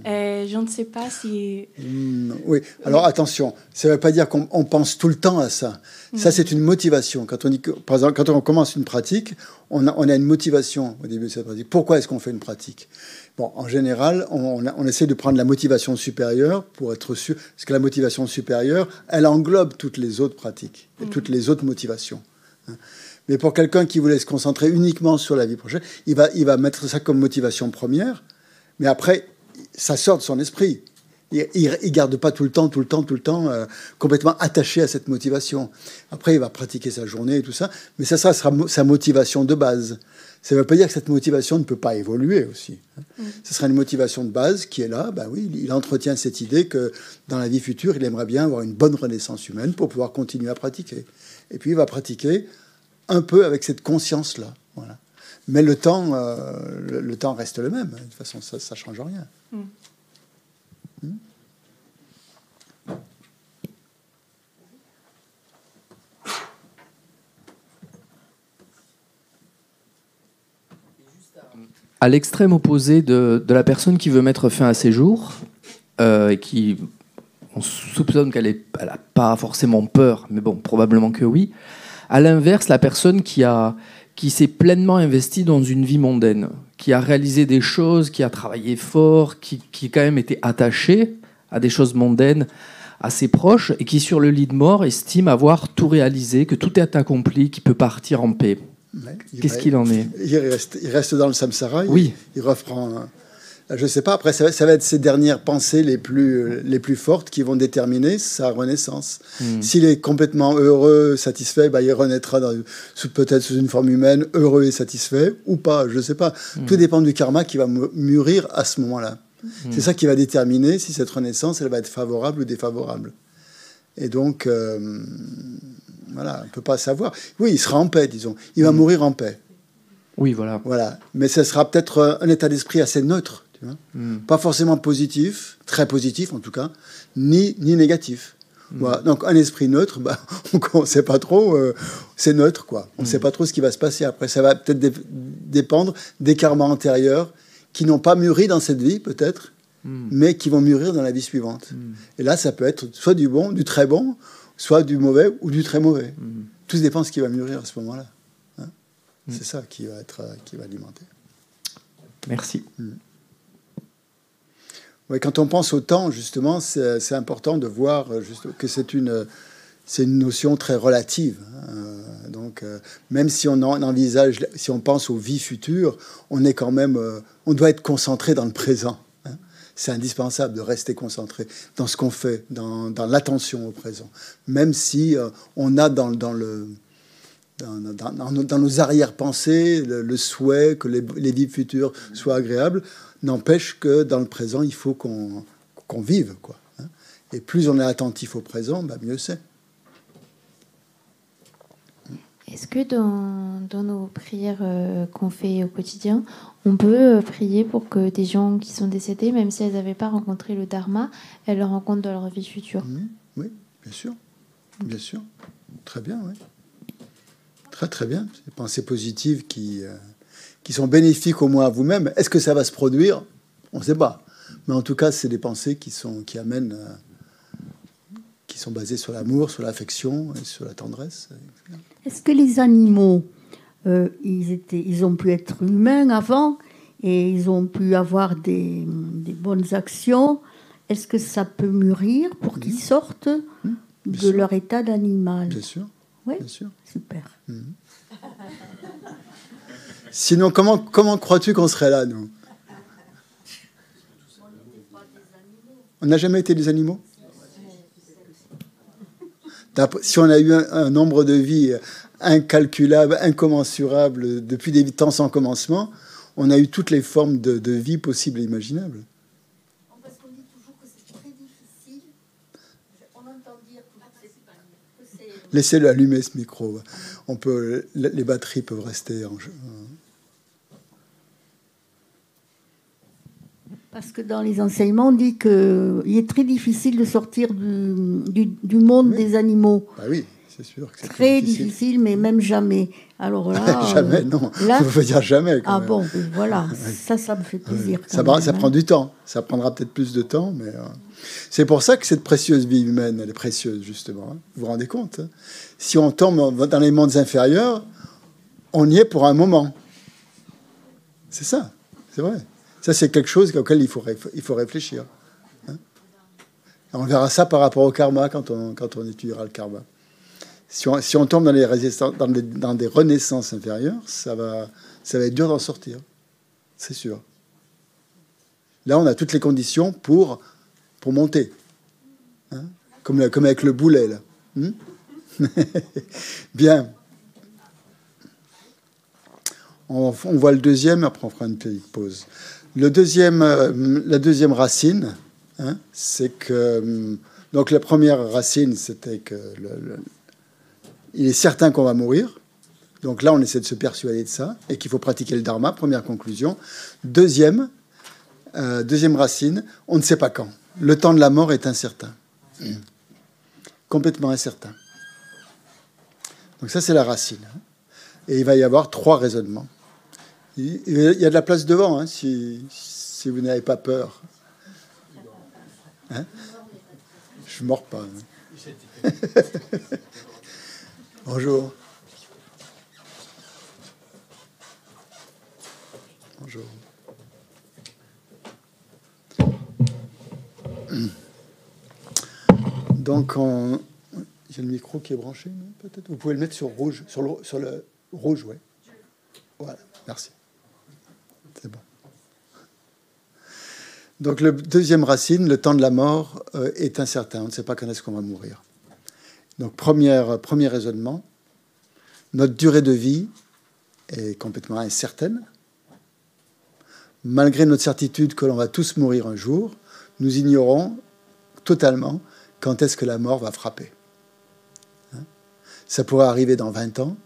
Et je ne sais pas si... Mm, oui, alors attention, ça ne veut pas dire qu'on on pense tout le temps à ça. Ça, c'est une motivation. Quand on, dit que, par exemple, quand on commence une pratique, on a, on a une motivation au début de cette pratique. Pourquoi est-ce qu'on fait une pratique? Bon, en général, on, essaie de prendre la motivation supérieure pour être sûr, parce que la motivation supérieure, elle englobe toutes les autres pratiques, et toutes les autres motivations. hein. Mais pour quelqu'un qui voulait se concentrer uniquement sur la vie prochaine, il va, il va mettre ça comme motivation première, mais après, ça sort de son esprit. Il ne garde pas tout le temps, tout le temps, tout le temps euh, complètement attaché à cette motivation. Après, il va pratiquer sa journée et tout ça, mais ça, ça sera mo- sa motivation de base. Ça ne veut pas dire que cette motivation ne peut pas évoluer aussi. hein. Ce sera une motivation de base qui est là. Ben oui, il entretient cette idée que dans la vie future, il aimerait bien avoir une bonne renaissance humaine pour pouvoir continuer à pratiquer. Et puis, il va pratiquer un peu avec cette conscience-là. Voilà. Mais le temps, euh, le, le temps reste le même. De toute façon, ça ne change rien. À l'extrême opposé de, la personne qui veut mettre fin à ses jours, euh, et qui, on soupçonne qu'elle n'a pas forcément peur, mais bon, probablement que oui. À l'inverse, la personne qui, a, qui s'est pleinement investie dans une vie mondaine, qui a réalisé des choses, qui a travaillé fort, qui, qui quand même était attachée à des choses mondaines assez proches, et qui sur le lit de mort estime avoir tout réalisé, que tout est accompli, qui peut partir en paix. Qu'est-ce qu'il en est il reste, il reste dans le samsara. Oui. Il, reprend. un- Je ne sais pas. Après, ça va, ça va être ses dernières pensées les plus, les plus fortes qui vont déterminer sa renaissance. Hmm. S'il est complètement heureux, satisfait, bah, il renaîtra peut-être sous une forme humaine, heureux et satisfait, ou pas. Je ne sais pas. Hmm. Tout dépend du karma qui va mûrir à ce moment-là. C'est ça qui va déterminer si cette renaissance, elle va être favorable ou défavorable. Et donc, euh, voilà, on ne peut pas savoir. Oui, il sera en paix, disons. Il va mourir en paix. Oui, voilà. Voilà. Mais ce sera peut-être euh, un état d'esprit assez neutre, tu vois. Hmm. Pas forcément positif, très positif en tout cas, ni, ni négatif. Voilà. Donc un esprit neutre, bah, on ne sait pas trop, euh, c'est neutre quoi. On ne sait pas trop ce qui va se passer après. Ça va peut-être dé- dépendre des karmas antérieurs qui n'ont pas mûri dans cette vie peut-être, mais qui vont mûrir dans la vie suivante. Et là, ça peut être soit du bon, du très bon, soit du mauvais ou du très mauvais. Tout dépend de ce qui va mûrir à ce moment-là. hein. C'est ça qui va être, euh, qui va alimenter. Merci. Ouais, quand on pense au temps, justement, c'est important de voir euh, juste que c'est une, c'est une notion très relative. hein. Euh, donc, euh, même si on en envisage, si on pense aux vies futures, on est quand même, euh, on doit être concentré dans le présent. C'est indispensable de rester concentré dans ce qu'on fait, dans, dans l'attention au présent. Même si euh, on a dans, dans le, dans, dans- nos- arrière-pensées le, souhait que les, vies futures soient agréables, n'empêche que dans le présent, il faut qu'on qu'on vive. Quoi, hein. Et plus on est attentif au présent, bah, mieux c'est. Est-ce que dans, nos prières euh, qu'on fait au quotidien, on peut euh, prier pour que des gens qui sont décédés, même si elles n'avaient pas rencontré le Dharma, elles le rencontrent dans leur vie future? Mhm. Oui, bien sûr. Bien sûr. Très bien, oui. Très, très bien. Des pensées positives qui. euh, qui sont bénéfiques au moins à vous-même. Est-ce que ça va se produire? On ne sait pas. Mais en tout cas, c'est des pensées qui, sont, qui amènent, qui sont basées sur l'amour, sur l'affection et sur la tendresse. Est-ce que les animaux, euh, ils, étaient, ils ont pu être humains avant et ils ont pu avoir des, des bonnes actions? Est-ce que ça peut mûrir pour qu'ils sortent de sûr. leur état d'animal? Bien sûr. Oui, Bien sûr. super. Sinon, comment, comment crois-tu qu'on serait là, nous? On n'a jamais été des animaux? Si on a eu un, un nombre de vies incalculable, incommensurable, depuis des temps sans commencement, on a eu toutes les formes de, de vie possibles et imaginables. Parce qu'on dit toujours que c'est très difficile. On entend dire que c'est Laissez-le allumer ce micro. On peut, les batteries peuvent rester en jeu. Parce que dans les enseignements, on dit qu'il est très difficile de sortir du, du, du monde Oui. des animaux. Bah oui, c'est sûr que c'est Très difficile. mais même jamais. Alors là. jamais, euh, non. là- On peut dire jamais. quand Ah même. bon, voilà, ça, ça me fait plaisir. Ça, quand prend- même, ça hein. prend du temps. Ça prendra peut-être plus de temps, mais euh, c'est pour ça que cette précieuse vie humaine, elle est précieuse, justement. hein. Vous vous rendez compte hein Si on tombe dans les mondes inférieurs, on y est pour un moment. C'est ça, c'est vrai. Ça, c'est quelque chose auquel il faut, il faut réfléchir. hein. On verra ça par rapport au karma quand on, quand on étudiera le karma. Si on, tombe dans, les dans, des, renaissances inférieures, ça va, ça va être dur d'en sortir. C'est sûr. Là, on a toutes les conditions pour, pour monter. Hein comme, comme avec le boulet, là. Hmm Bien. On, on voit le deuxième, après on fera une petite pause. Euh, la deuxième racine, hein, c'est que... euh, Donc la première racine, c'était que il est certain qu'on va mourir. Donc là, on essaie de se persuader de ça et qu'il faut pratiquer le dharma, première conclusion. Deuxième, euh, deuxième racine, on ne sait pas quand. Le temps de la mort est incertain. Complètement incertain. Donc ça, c'est la racine. Et il va y avoir trois raisonnements. Il y a de la place devant, hein, si, vous n'avez pas peur. Hein Je ne mords pas. Bonjour. Bonjour. Donc, on... il y a le micro qui est branché, peut-être? Vous pouvez le mettre sur rouge, sur le, sur le rouge, ouais. Voilà, merci. C'est bon. Donc, le deuxième racine, le temps de la mort euh, est incertain. On ne sait pas quand est-ce qu'on va mourir. Donc, première, premier raisonnement, notre durée de vie est complètement incertaine. Malgré notre certitude que l'on va tous mourir un jour, nous ignorons totalement quand est-ce que la mort va frapper. Hein? Ça pourrait arriver dans 20 ans,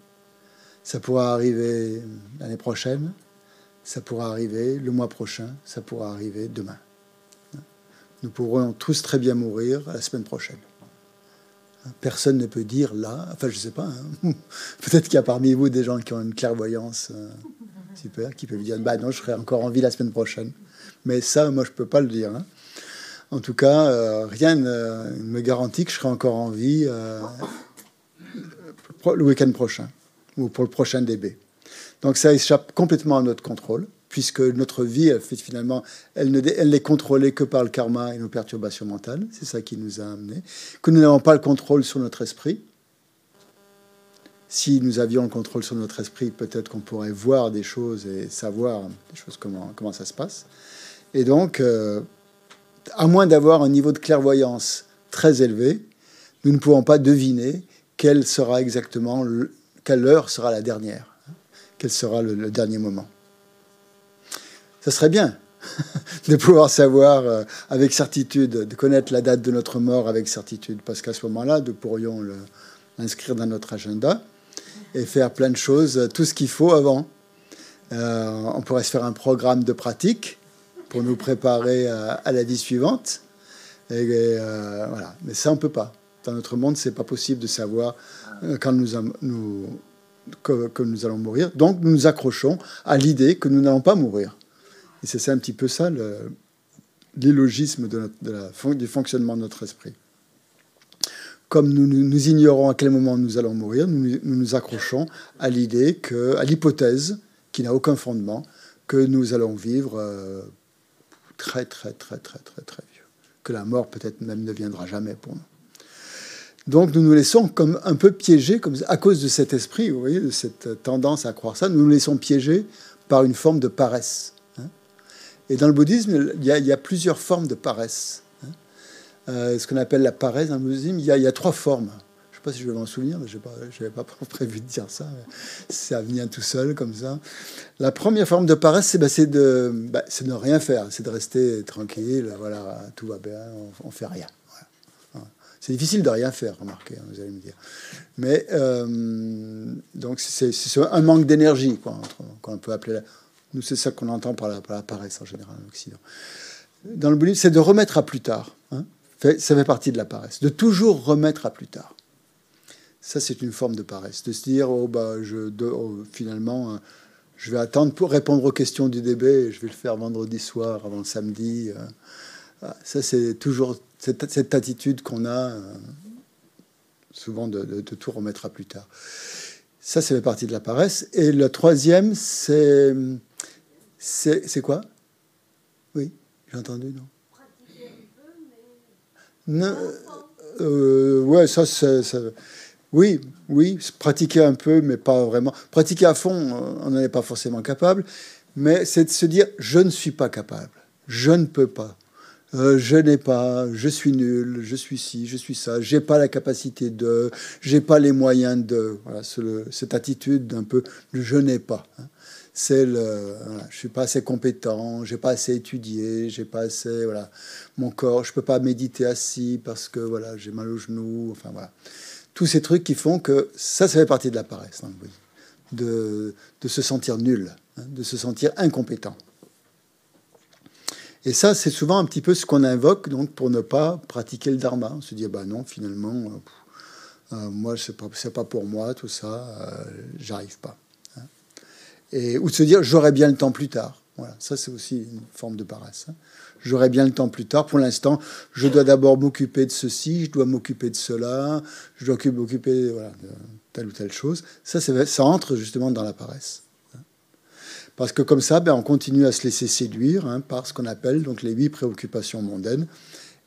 ça pourrait arriver l'année prochaine, ça pourrait arriver le mois prochain, ça pourrait arriver demain. Nous pourrons tous très bien mourir la semaine prochaine. Personne ne peut dire là, enfin je ne sais pas, hein. peut-être qu'il y a parmi vous des gens qui ont une clairvoyance euh, super, qui peuvent dire bah non, je serai encore en vie la semaine prochaine. Mais ça, moi, je ne peux pas le dire. hein. En tout cas, euh, rien ne ne me garantit que je serai encore en vie euh, le week-end prochain ou pour le prochain DB. Donc ça échappe complètement à notre contrôle, puisque notre vie, elle finalement, elle ne n'est contrôlée que par le karma et nos perturbations mentales. C'est ça qui nous a amenés. Que nous n'avons pas le contrôle sur notre esprit. Si nous avions le contrôle sur notre esprit, peut-être qu'on pourrait voir des choses et savoir des choses comment, ça se passe. Et donc, euh, à moins d'avoir un niveau de clairvoyance très élevé, nous ne pouvons pas deviner quelle sera exactement, le- quelle heure sera la dernière, quel sera le, dernier moment. Ça serait bien de pouvoir savoir euh, avec certitude, de connaître la date de notre mort avec certitude, parce qu'à ce moment-là, nous pourrions l'inscrire dans notre agenda et faire plein de choses, euh, tout ce qu'il faut avant. Euh, on pourrait se faire un programme de pratique pour nous préparer à, la vie suivante. Mais ça, on peut pas. Dans notre monde, c'est pas possible de savoir quand nous, nous, que, nous allons mourir. Donc nous nous accrochons à l'idée que nous n'allons pas mourir. Et c'est un petit peu ça l'illogisme de, du fonctionnement de notre esprit. Comme nous, ignorons à quel moment nous allons mourir, nous nous, accrochons à l'idée, à l'hypothèse, qui n'a aucun fondement, que nous allons vivre euh, très, très, très, très, très, très vieux. Que la mort peut-être même ne viendra jamais pour nous. Donc nous nous laissons comme un peu piéger, comme, à cause de cet esprit, vous voyez, de cette tendance à croire ça, nous nous laissons piéger par une forme de paresse. Hein. Et dans le bouddhisme, il y, a, plusieurs formes de paresse. Hein. Euh, ce qu'on appelle la paresse dans le bouddhisme, il y a, trois formes. Je ne sais pas si je vais m'en souvenir, je n'avais pas, prévu de dire ça. Ça vient tout seul, comme ça. La première forme de paresse, c'est bah, de, bah, de ne rien faire, c'est de rester tranquille, voilà, tout va bien, on ne fait rien. C'est difficile de rien faire, remarquez, hein, vous allez me dire. Mais euh, donc c'est un manque d'énergie, quoi, qu'on peut appeler. Nous, c'est ça qu'on entend par la, paresse en général en Occident. Dans le bouddhisme, c'est de remettre à plus tard. Hein. ça fait partie de la paresse, de toujours remettre à plus tard. Ça, c'est une forme de paresse, de se dire, oh, bah, je, oh, finalement, euh, je vais attendre pour répondre aux questions du DB, je vais le faire vendredi soir avant le samedi. Euh. ça, c'est toujours cette, attitude qu'on a euh, souvent de, tout remettre à plus tard. Ça, c'est la partie de la paresse. Et le troisième, c'est. C'est quoi? Oui, j'ai entendu, non? Non, euh, ouais, ça. Oui, oui, pratiquer un peu, mais pas vraiment. Pratiquer à fond, on n'en est pas forcément capable, mais c'est de se dire je ne suis pas capable, je ne peux pas. Euh, je n'ai pas, je suis nul, je suis ci, je suis ça, j'ai pas la capacité de, j'ai pas les moyens de. Voilà, cette attitude d'un peu je n'ai pas. Hein. C'est je suis pas assez compétent, j'ai pas assez étudié, j'ai pas assez, voilà, mon corps, je peux pas méditer assis parce que voilà, j'ai mal aux genoux, enfin voilà, tous ces trucs qui font que ça, ça fait partie de la paresse, hein, de, de se sentir nul, hein, de se sentir incompétent. Et ça, c'est souvent un petit peu ce qu'on invoque donc pour ne pas pratiquer le dharma. On se dit, bah non, finalement, euh, euh, moi, c'est pas, pas pour moi, tout ça, euh, j'arrive pas. Hein. Et, ou de se dire, j'aurai bien le temps plus tard. Voilà, ça, c'est aussi une forme de paresse. Hein. J'aurai bien le temps plus tard. Pour l'instant, je dois d'abord m'occuper de ceci, je dois m'occuper de cela, je dois m'occuper voilà, de telle ou telle chose. Ça, ça entre justement dans la paresse. Parce que comme ça, ben, on continue à se laisser séduire hein, par ce qu'on appelle donc les huit préoccupations mondaines.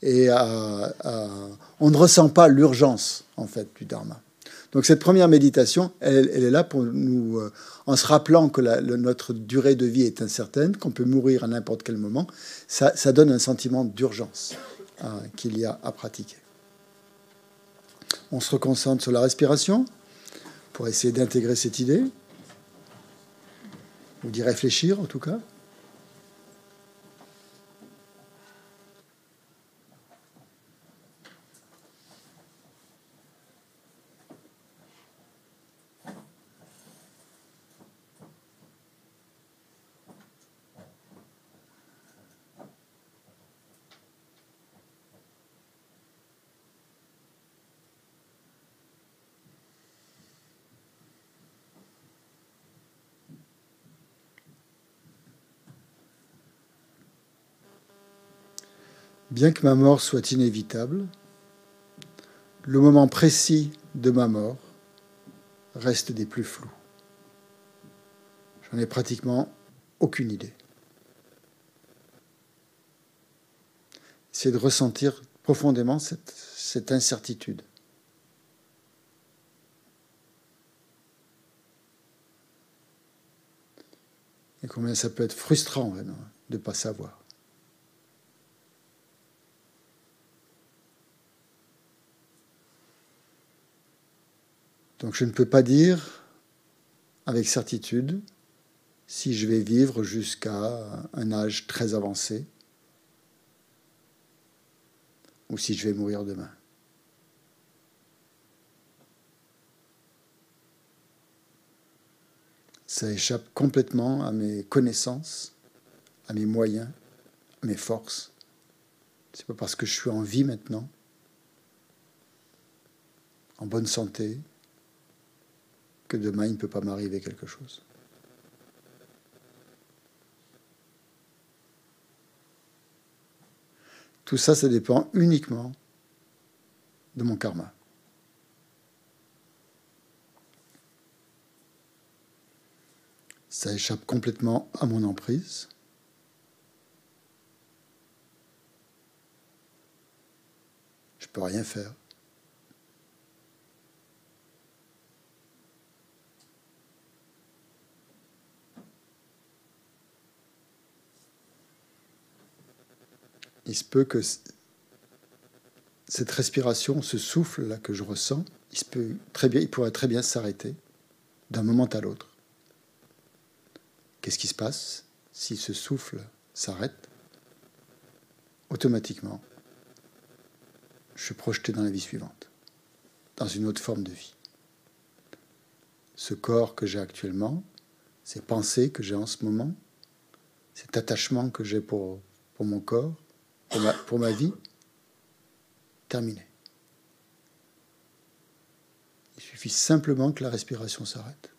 Et on ne ressent pas l'urgence, en fait, du dharma. Donc cette première méditation, elle, est là pour nous, euh, en se rappelant que notre durée de vie est incertaine, qu'on peut mourir à n'importe quel moment, ça, donne un sentiment d'urgence qu'il y a à pratiquer. On se reconcentre sur la respiration pour essayer d'intégrer cette idée ou d'y réfléchir en tout cas. Bien que ma mort soit inévitable, le moment précis de ma mort reste des plus flous. J'en ai pratiquement aucune idée. C'est de ressentir profondément cette, incertitude. Et combien ça peut être frustrant de ne pas savoir. Donc je ne peux pas dire avec certitude si je vais vivre jusqu'à un âge très avancé ou si je vais mourir demain. Ça échappe complètement à mes connaissances, à mes moyens, à mes forces. C'est pas parce que je suis en vie maintenant, en bonne santé, que demain il ne peut pas m'arriver quelque chose. Tout ça, ça dépend uniquement de mon karma. Ça échappe complètement à mon emprise. Je ne peux rien faire. Il se peut que cette respiration, ce souffle là que je ressens, il, peut très bien, il pourrait très bien s'arrêter d'un moment à l'autre. Qu'est-ce qui se passe si ce souffle s'arrête? Automatiquement, je suis projeté dans la vie suivante, dans une autre forme de vie. Ce corps que j'ai actuellement, ces pensées que j'ai en ce moment, cet attachement que j'ai pour, pour mon corps, pour ma, vie, terminé. Il suffit simplement que la respiration s'arrête.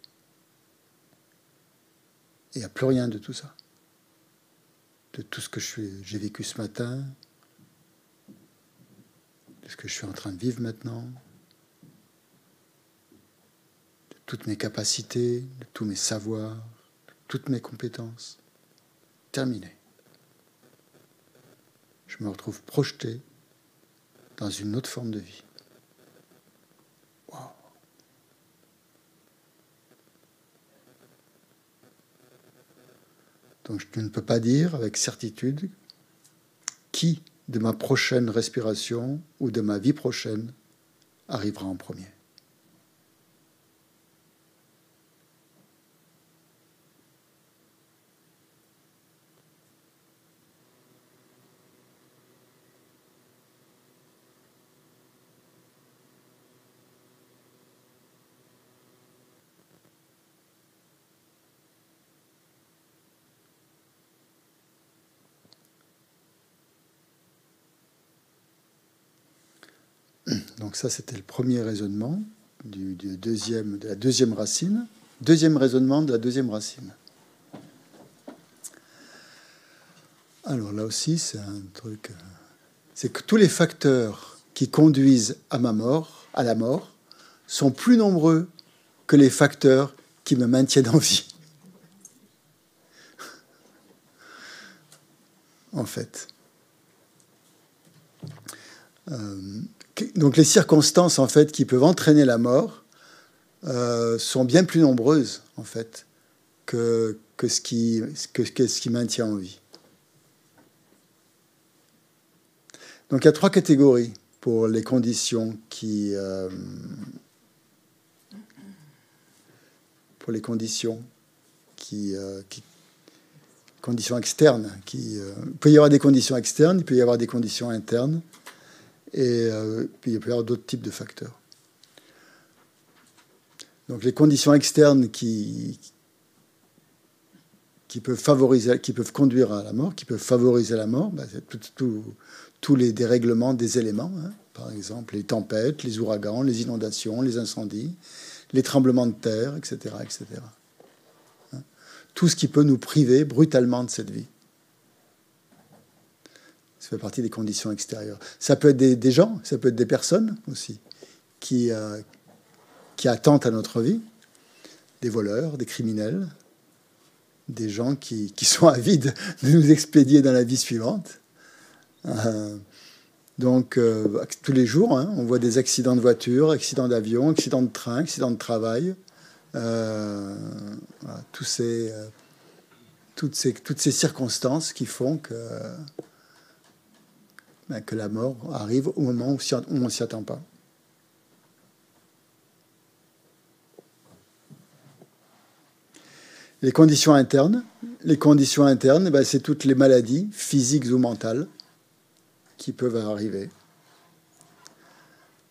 Et il n'y a plus rien de tout ça. De tout ce que j'ai vécu ce matin, de ce que je suis en train de vivre maintenant, de toutes mes capacités, de tous mes savoirs, de toutes mes compétences. Terminé je me retrouve projeté dans une autre forme de vie. Donc je ne peux pas dire avec certitude qui de ma prochaine respiration ou de ma vie prochaine arrivera en premier. Donc ça, c'était le premier raisonnement du, deuxième, de la deuxième racine. Deuxième raisonnement de la deuxième racine. Alors là aussi, c'est un truc. Euh, c'est que tous les facteurs qui conduisent à ma mort, à la mort, sont plus nombreux que les facteurs qui me maintiennent en vie. en fait. Euh, donc les circonstances en fait qui peuvent entraîner la mort euh, sont bien plus nombreuses en fait que, que, ce qui, que, ce qui maintient en vie. Donc il y a trois catégories pour les conditions qui euh, pour les conditions qui, euh, conditions externes qui il peut y avoir des conditions externes il peut y avoir des conditions internes et euh, puis il peut y avoir d'autres types de facteurs. Donc les conditions externes qui, peuvent favoriser, qui peuvent conduire à la mort, qui peuvent favoriser la mort, bah, c'est tous les dérèglements des éléments, hein. par exemple les tempêtes, les ouragans, les inondations, les incendies, les tremblements de terre, etc., etc. Hein. Tout ce qui peut nous priver brutalement de cette vie. Ça fait partie des conditions extérieures. Ça peut être des, gens, ça peut être des personnes aussi qui, euh, qui attendent à notre vie, des voleurs, des criminels, des gens qui, qui sont avides de nous expédier dans la vie suivante. Euh, donc, euh, tous les jours, hein, on voit des accidents de voiture, accidents d'avion, accidents de train, accidents de travail. tous ces, toutes, ces, toutes ces circonstances qui font que ben, que la mort arrive au moment où on ne s'y attend pas. Les conditions internes, les conditions internes, ben, c'est toutes les maladies physiques ou mentales qui peuvent arriver.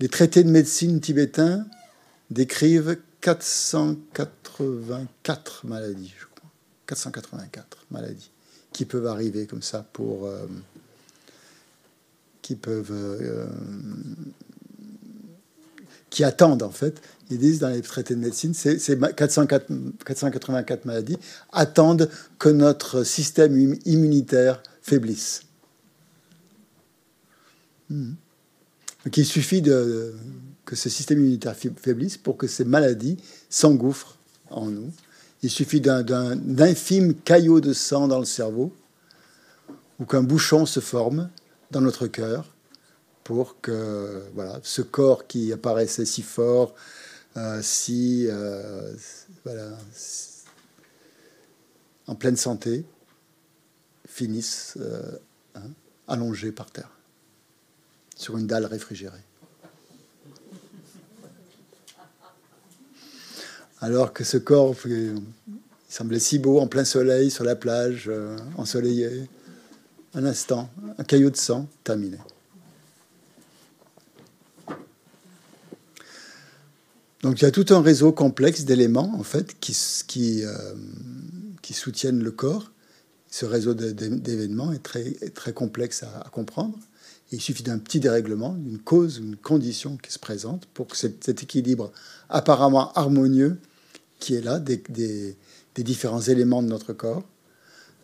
Les traités de médecine tibétains décrivent 484 maladies, je crois. 484 maladies qui peuvent arriver comme ça pour, euh, qui peuvent, euh, qui attendent en fait. Ils disent dans les traités de médecine, ces 484 maladies attendent que notre système immunitaire faiblisse. Hmm. Il suffit de, que ce système immunitaire faiblisse pour que ces maladies s'engouffrent en nous. Il suffit d'un infime caillot de sang dans le cerveau ou qu'un bouchon se forme dans notre cœur pour que voilà, ce corps qui apparaissait si fort, euh, si, euh, voilà, en pleine santé, finisse euh, hein, allongé par terre, sur une dalle réfrigérée. Alors que ce corps il semblait si beau en plein soleil, sur la plage, ensoleillé, un instant, un caillot de sang, terminé. Donc il y a tout un réseau complexe d'éléments en fait qui, euh, qui, soutiennent le corps. Ce réseau d'événements est très, très complexe à, comprendre. il suffit d'un petit dérèglement, d'une cause, une condition qui se présente pour que cet, équilibre apparemment harmonieux qui est là des, des, différents éléments de notre corps.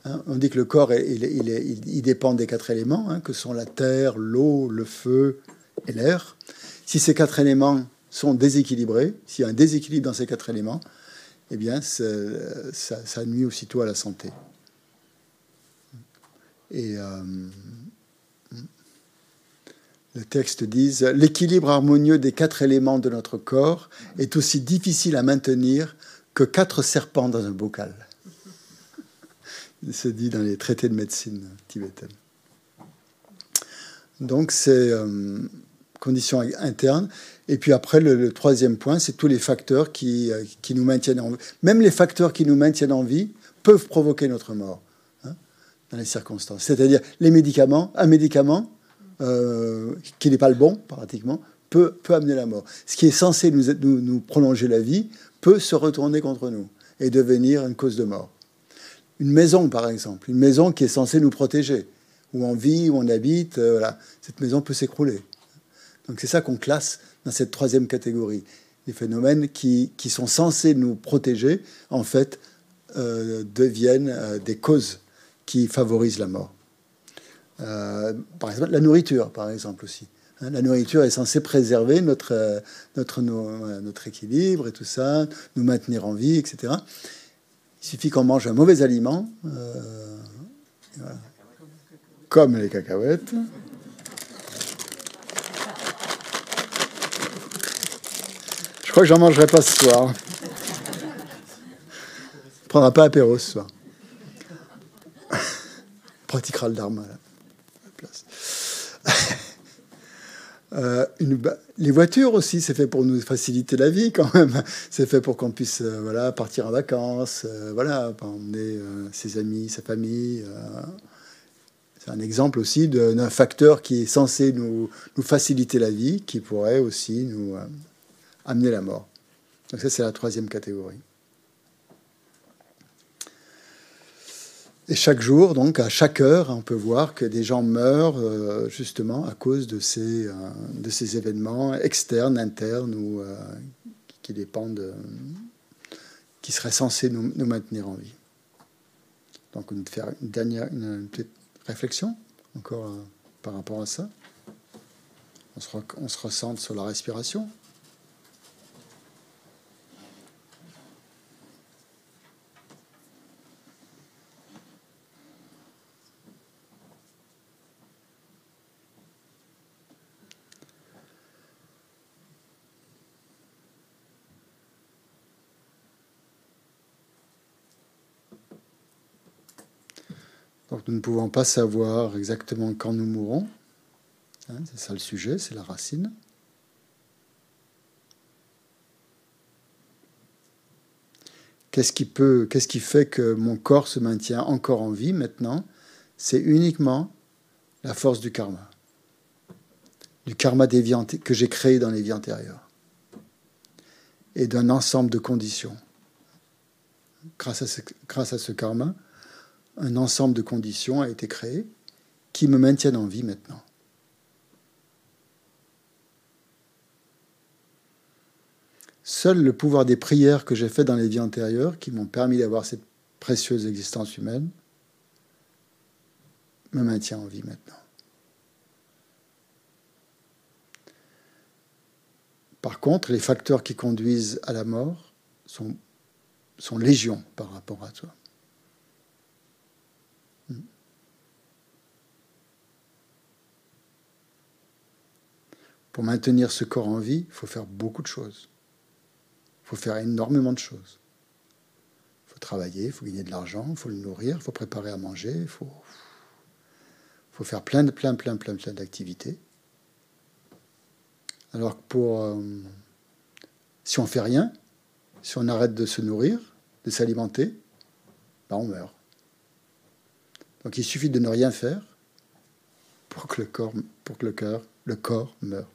Hein, on dit que le corps, il, dépend des quatre éléments, hein, que sont la terre, l'eau, le feu et l'air. Si ces quatre éléments sont déséquilibrés, s'il y a un déséquilibre dans ces quatre éléments, eh bien, ça, ça, nuit aussitôt à la santé. Et euh, le texte dit l'équilibre harmonieux des quatre éléments de notre corps est aussi difficile à maintenir que quatre serpents dans un bocal. C'est dit dans les traités de médecine tibétaine. Donc, c'est euh, conditions internes. Et puis après, le, troisième point, c'est tous les facteurs qui, euh, qui, nous maintiennent en vie. Même les facteurs qui nous maintiennent en vie peuvent provoquer notre mort hein, dans les circonstances. C'est-à-dire les médicaments, un médicament euh, qui n'est pas le bon, pratiquement, peut, peut amener la mort. Ce qui est censé nous, nous prolonger la vie peut se retourner contre nous et devenir une cause de mort. Une maison, par exemple, une maison qui est censée nous protéger, où on vit, où on habite, euh, voilà. cette maison peut s'écrouler. Donc c'est ça qu'on classe dans cette troisième catégorie. Les phénomènes qui, qui sont censés nous protéger, en fait, euh, deviennent euh, des causes qui favorisent la mort. Par exemple, la nourriture, par exemple aussi. Hein. la nourriture est censée préserver notre, notre, notre équilibre et tout ça, nous maintenir en vie, etc. Il suffit qu'on mange un mauvais aliment, comme les cacahuètes, Je crois que j'en mangerai pas ce soir. On prendra pas apéro ce soir. On pratiquera le dharma là. Euh, les voitures aussi, c'est fait pour nous faciliter la vie quand même. C'est fait pour qu'on puisse euh, voilà, partir en vacances, euh, voilà, emmener ses amis, sa famille. c'est un exemple aussi d'un facteur qui est censé nous, nous, faciliter la vie, qui pourrait aussi nous amener la mort. Donc ça, c'est la troisième catégorie. Et chaque jour, donc à chaque heure, on peut voir que des gens meurent euh, justement à cause de ces, euh, de ces événements externes, internes ou euh, qui dépendent, qui seraient censés nous, maintenir en vie. Donc on va faire une dernière, une, petite réflexion encore par rapport à ça. On se, on se ressente sur la respiration. Nous ne pouvons pas savoir exactement quand nous mourrons. Hein, c'est ça le sujet, c'est la racine. Qu'est-ce qui, peut, qu'est-ce qui fait que mon corps se maintient encore en vie maintenant? C'est uniquement la force du karma. Du karma des vies que j'ai créé dans les vies antérieures. Et d'un ensemble de conditions. Grâce à ce karma, un ensemble de conditions a été créé qui me maintiennent en vie maintenant. Seul le pouvoir des prières que j'ai faites dans les vies antérieures, qui m'ont permis d'avoir cette précieuse existence humaine, me maintient en vie maintenant. Par contre, les facteurs qui conduisent à la mort sont, sont légions par rapport à toi. Pour maintenir ce corps en vie, il faut faire beaucoup de choses. Il faut faire énormément de choses. Il faut travailler, il faut gagner de l'argent, il faut le nourrir, il faut préparer à manger, il faut, faire plein de plein plein plein plein d'activités. Alors que pour euh, si on fait rien, si on arrête de se nourrir, de s'alimenter, ben on meurt. Donc il suffit de ne rien faire pour que le corps, pour que le cœur, le corps meure.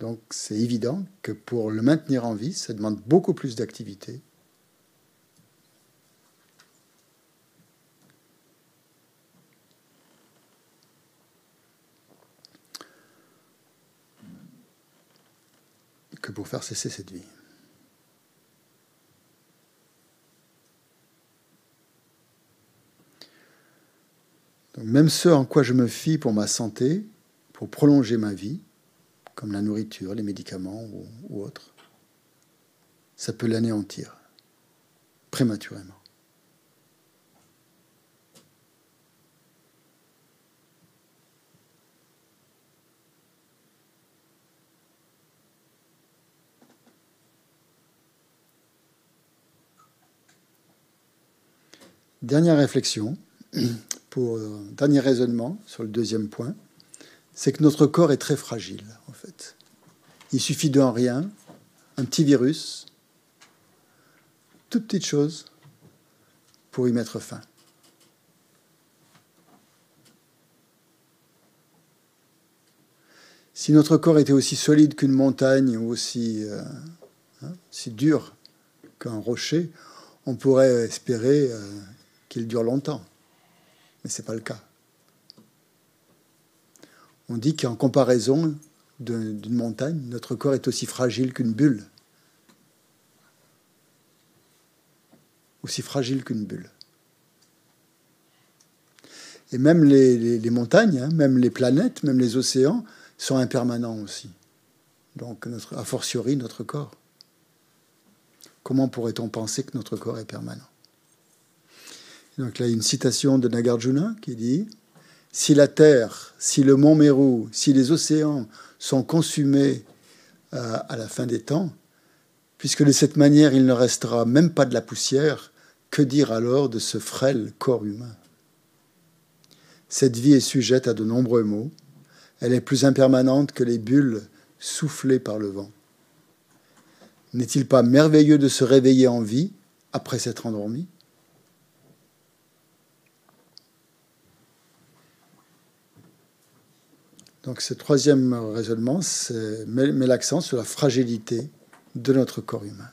Donc c'est évident que pour le maintenir en vie, ça demande beaucoup plus d'activité. que pour faire cesser cette vie. Donc même ce en quoi je me fie pour ma santé, pour prolonger ma vie, comme la nourriture, les médicaments ou, autres, ça peut l'anéantir prématurément. Dernière réflexion, pour dernier raisonnement sur le deuxième point c'est que notre corps est très fragile, en fait. Il suffit d'un rien, un petit virus, toute petite chose, pour y mettre fin. Si notre corps était aussi solide qu'une montagne ou aussi, euh, hein, dur qu'un rocher, on pourrait espérer euh, qu'il dure longtemps. Mais ce n'est pas le cas on dit qu'en comparaison d'une montagne, notre corps est aussi fragile qu'une bulle. Aussi fragile qu'une bulle. Et même les, montagnes, hein, même les planètes, même les océans sont impermanents aussi. Donc, a fortiori, notre corps. Comment pourrait-on penser que notre corps est permanent? Donc là, une citation de Nagarjuna qui dit si la Terre, si le mont Mérou, si les océans sont consumés euh, à la fin des temps, puisque de cette manière il ne restera même pas de la poussière, que dire alors de ce frêle corps humain? Cette vie est sujette à de nombreux maux, elle est plus impermanente que les bulles soufflées par le vent. N'est-il pas merveilleux de se réveiller en vie après s'être endormi? Donc ce troisième raisonnement met, l'accent sur la fragilité de notre corps humain.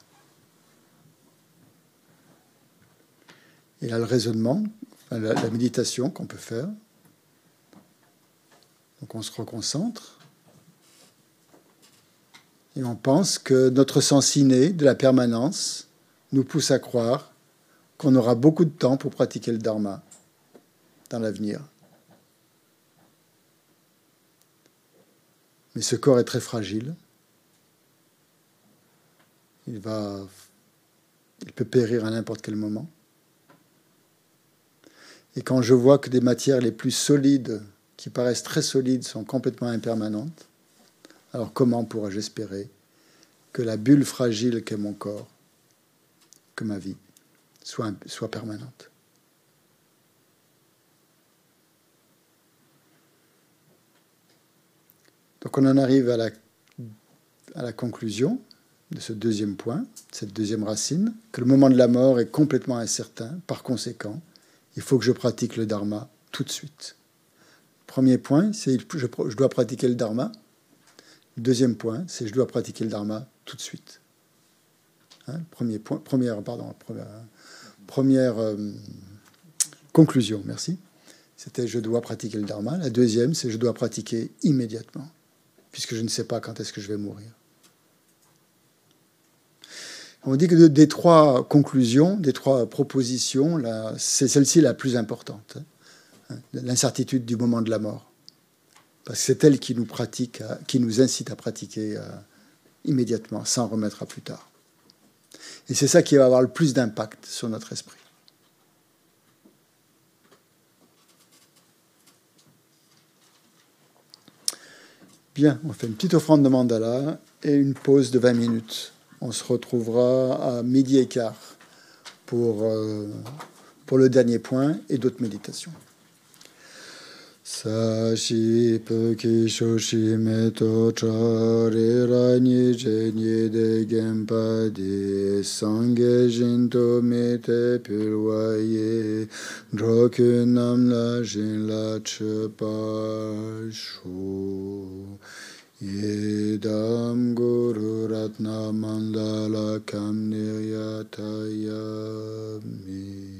Et là, le raisonnement, la, la méditation qu'on peut faire. Donc on se reconcentre et on pense que notre sens inné de la permanence nous pousse à croire qu'on aura beaucoup de temps pour pratiquer le dharma dans l'avenir. Mais ce corps est très fragile. Il, va, il peut périr à n'importe quel moment. Et quand je vois que des matières les plus solides, qui paraissent très solides, sont complètement impermanentes, alors comment pourrais-je espérer que la bulle fragile qu'est mon corps, que ma vie, soit, soit permanente? Donc on en arrive à la, conclusion de ce deuxième point, cette deuxième racine, que le moment de la mort est complètement incertain. Par conséquent, il faut que je pratique le dharma tout de suite. Premier point, c'est je, je dois pratiquer le dharma. Deuxième point, c'est je dois pratiquer le dharma tout de suite. Hein, premier point, première, pardon, première euh, conclusion, merci. C'était je dois pratiquer le dharma. La deuxième, c'est je dois pratiquer immédiatement puisque je ne sais pas quand est-ce que je vais mourir. On dit que des trois conclusions, des trois propositions, c'est celle-ci la plus importante, hein, l'incertitude du moment de la mort. Parce que c'est elle qui nous pratique, qui nous incite à pratiquer euh, immédiatement, sans remettre à plus tard. Et c'est ça qui va avoir le plus d'impact sur notre esprit. Bien, on fait une petite offrande de mandala et une pause de 20 minutes. On se retrouvera à midi et quart pour, euh, pour le dernier point et d'autres méditations. Sashi peki shoshi meto chari rani jeni de genpadi sange jinto mete pirwaye droku namla jinla chipa shu. Yedam guru ratna mandala kamniyatayami.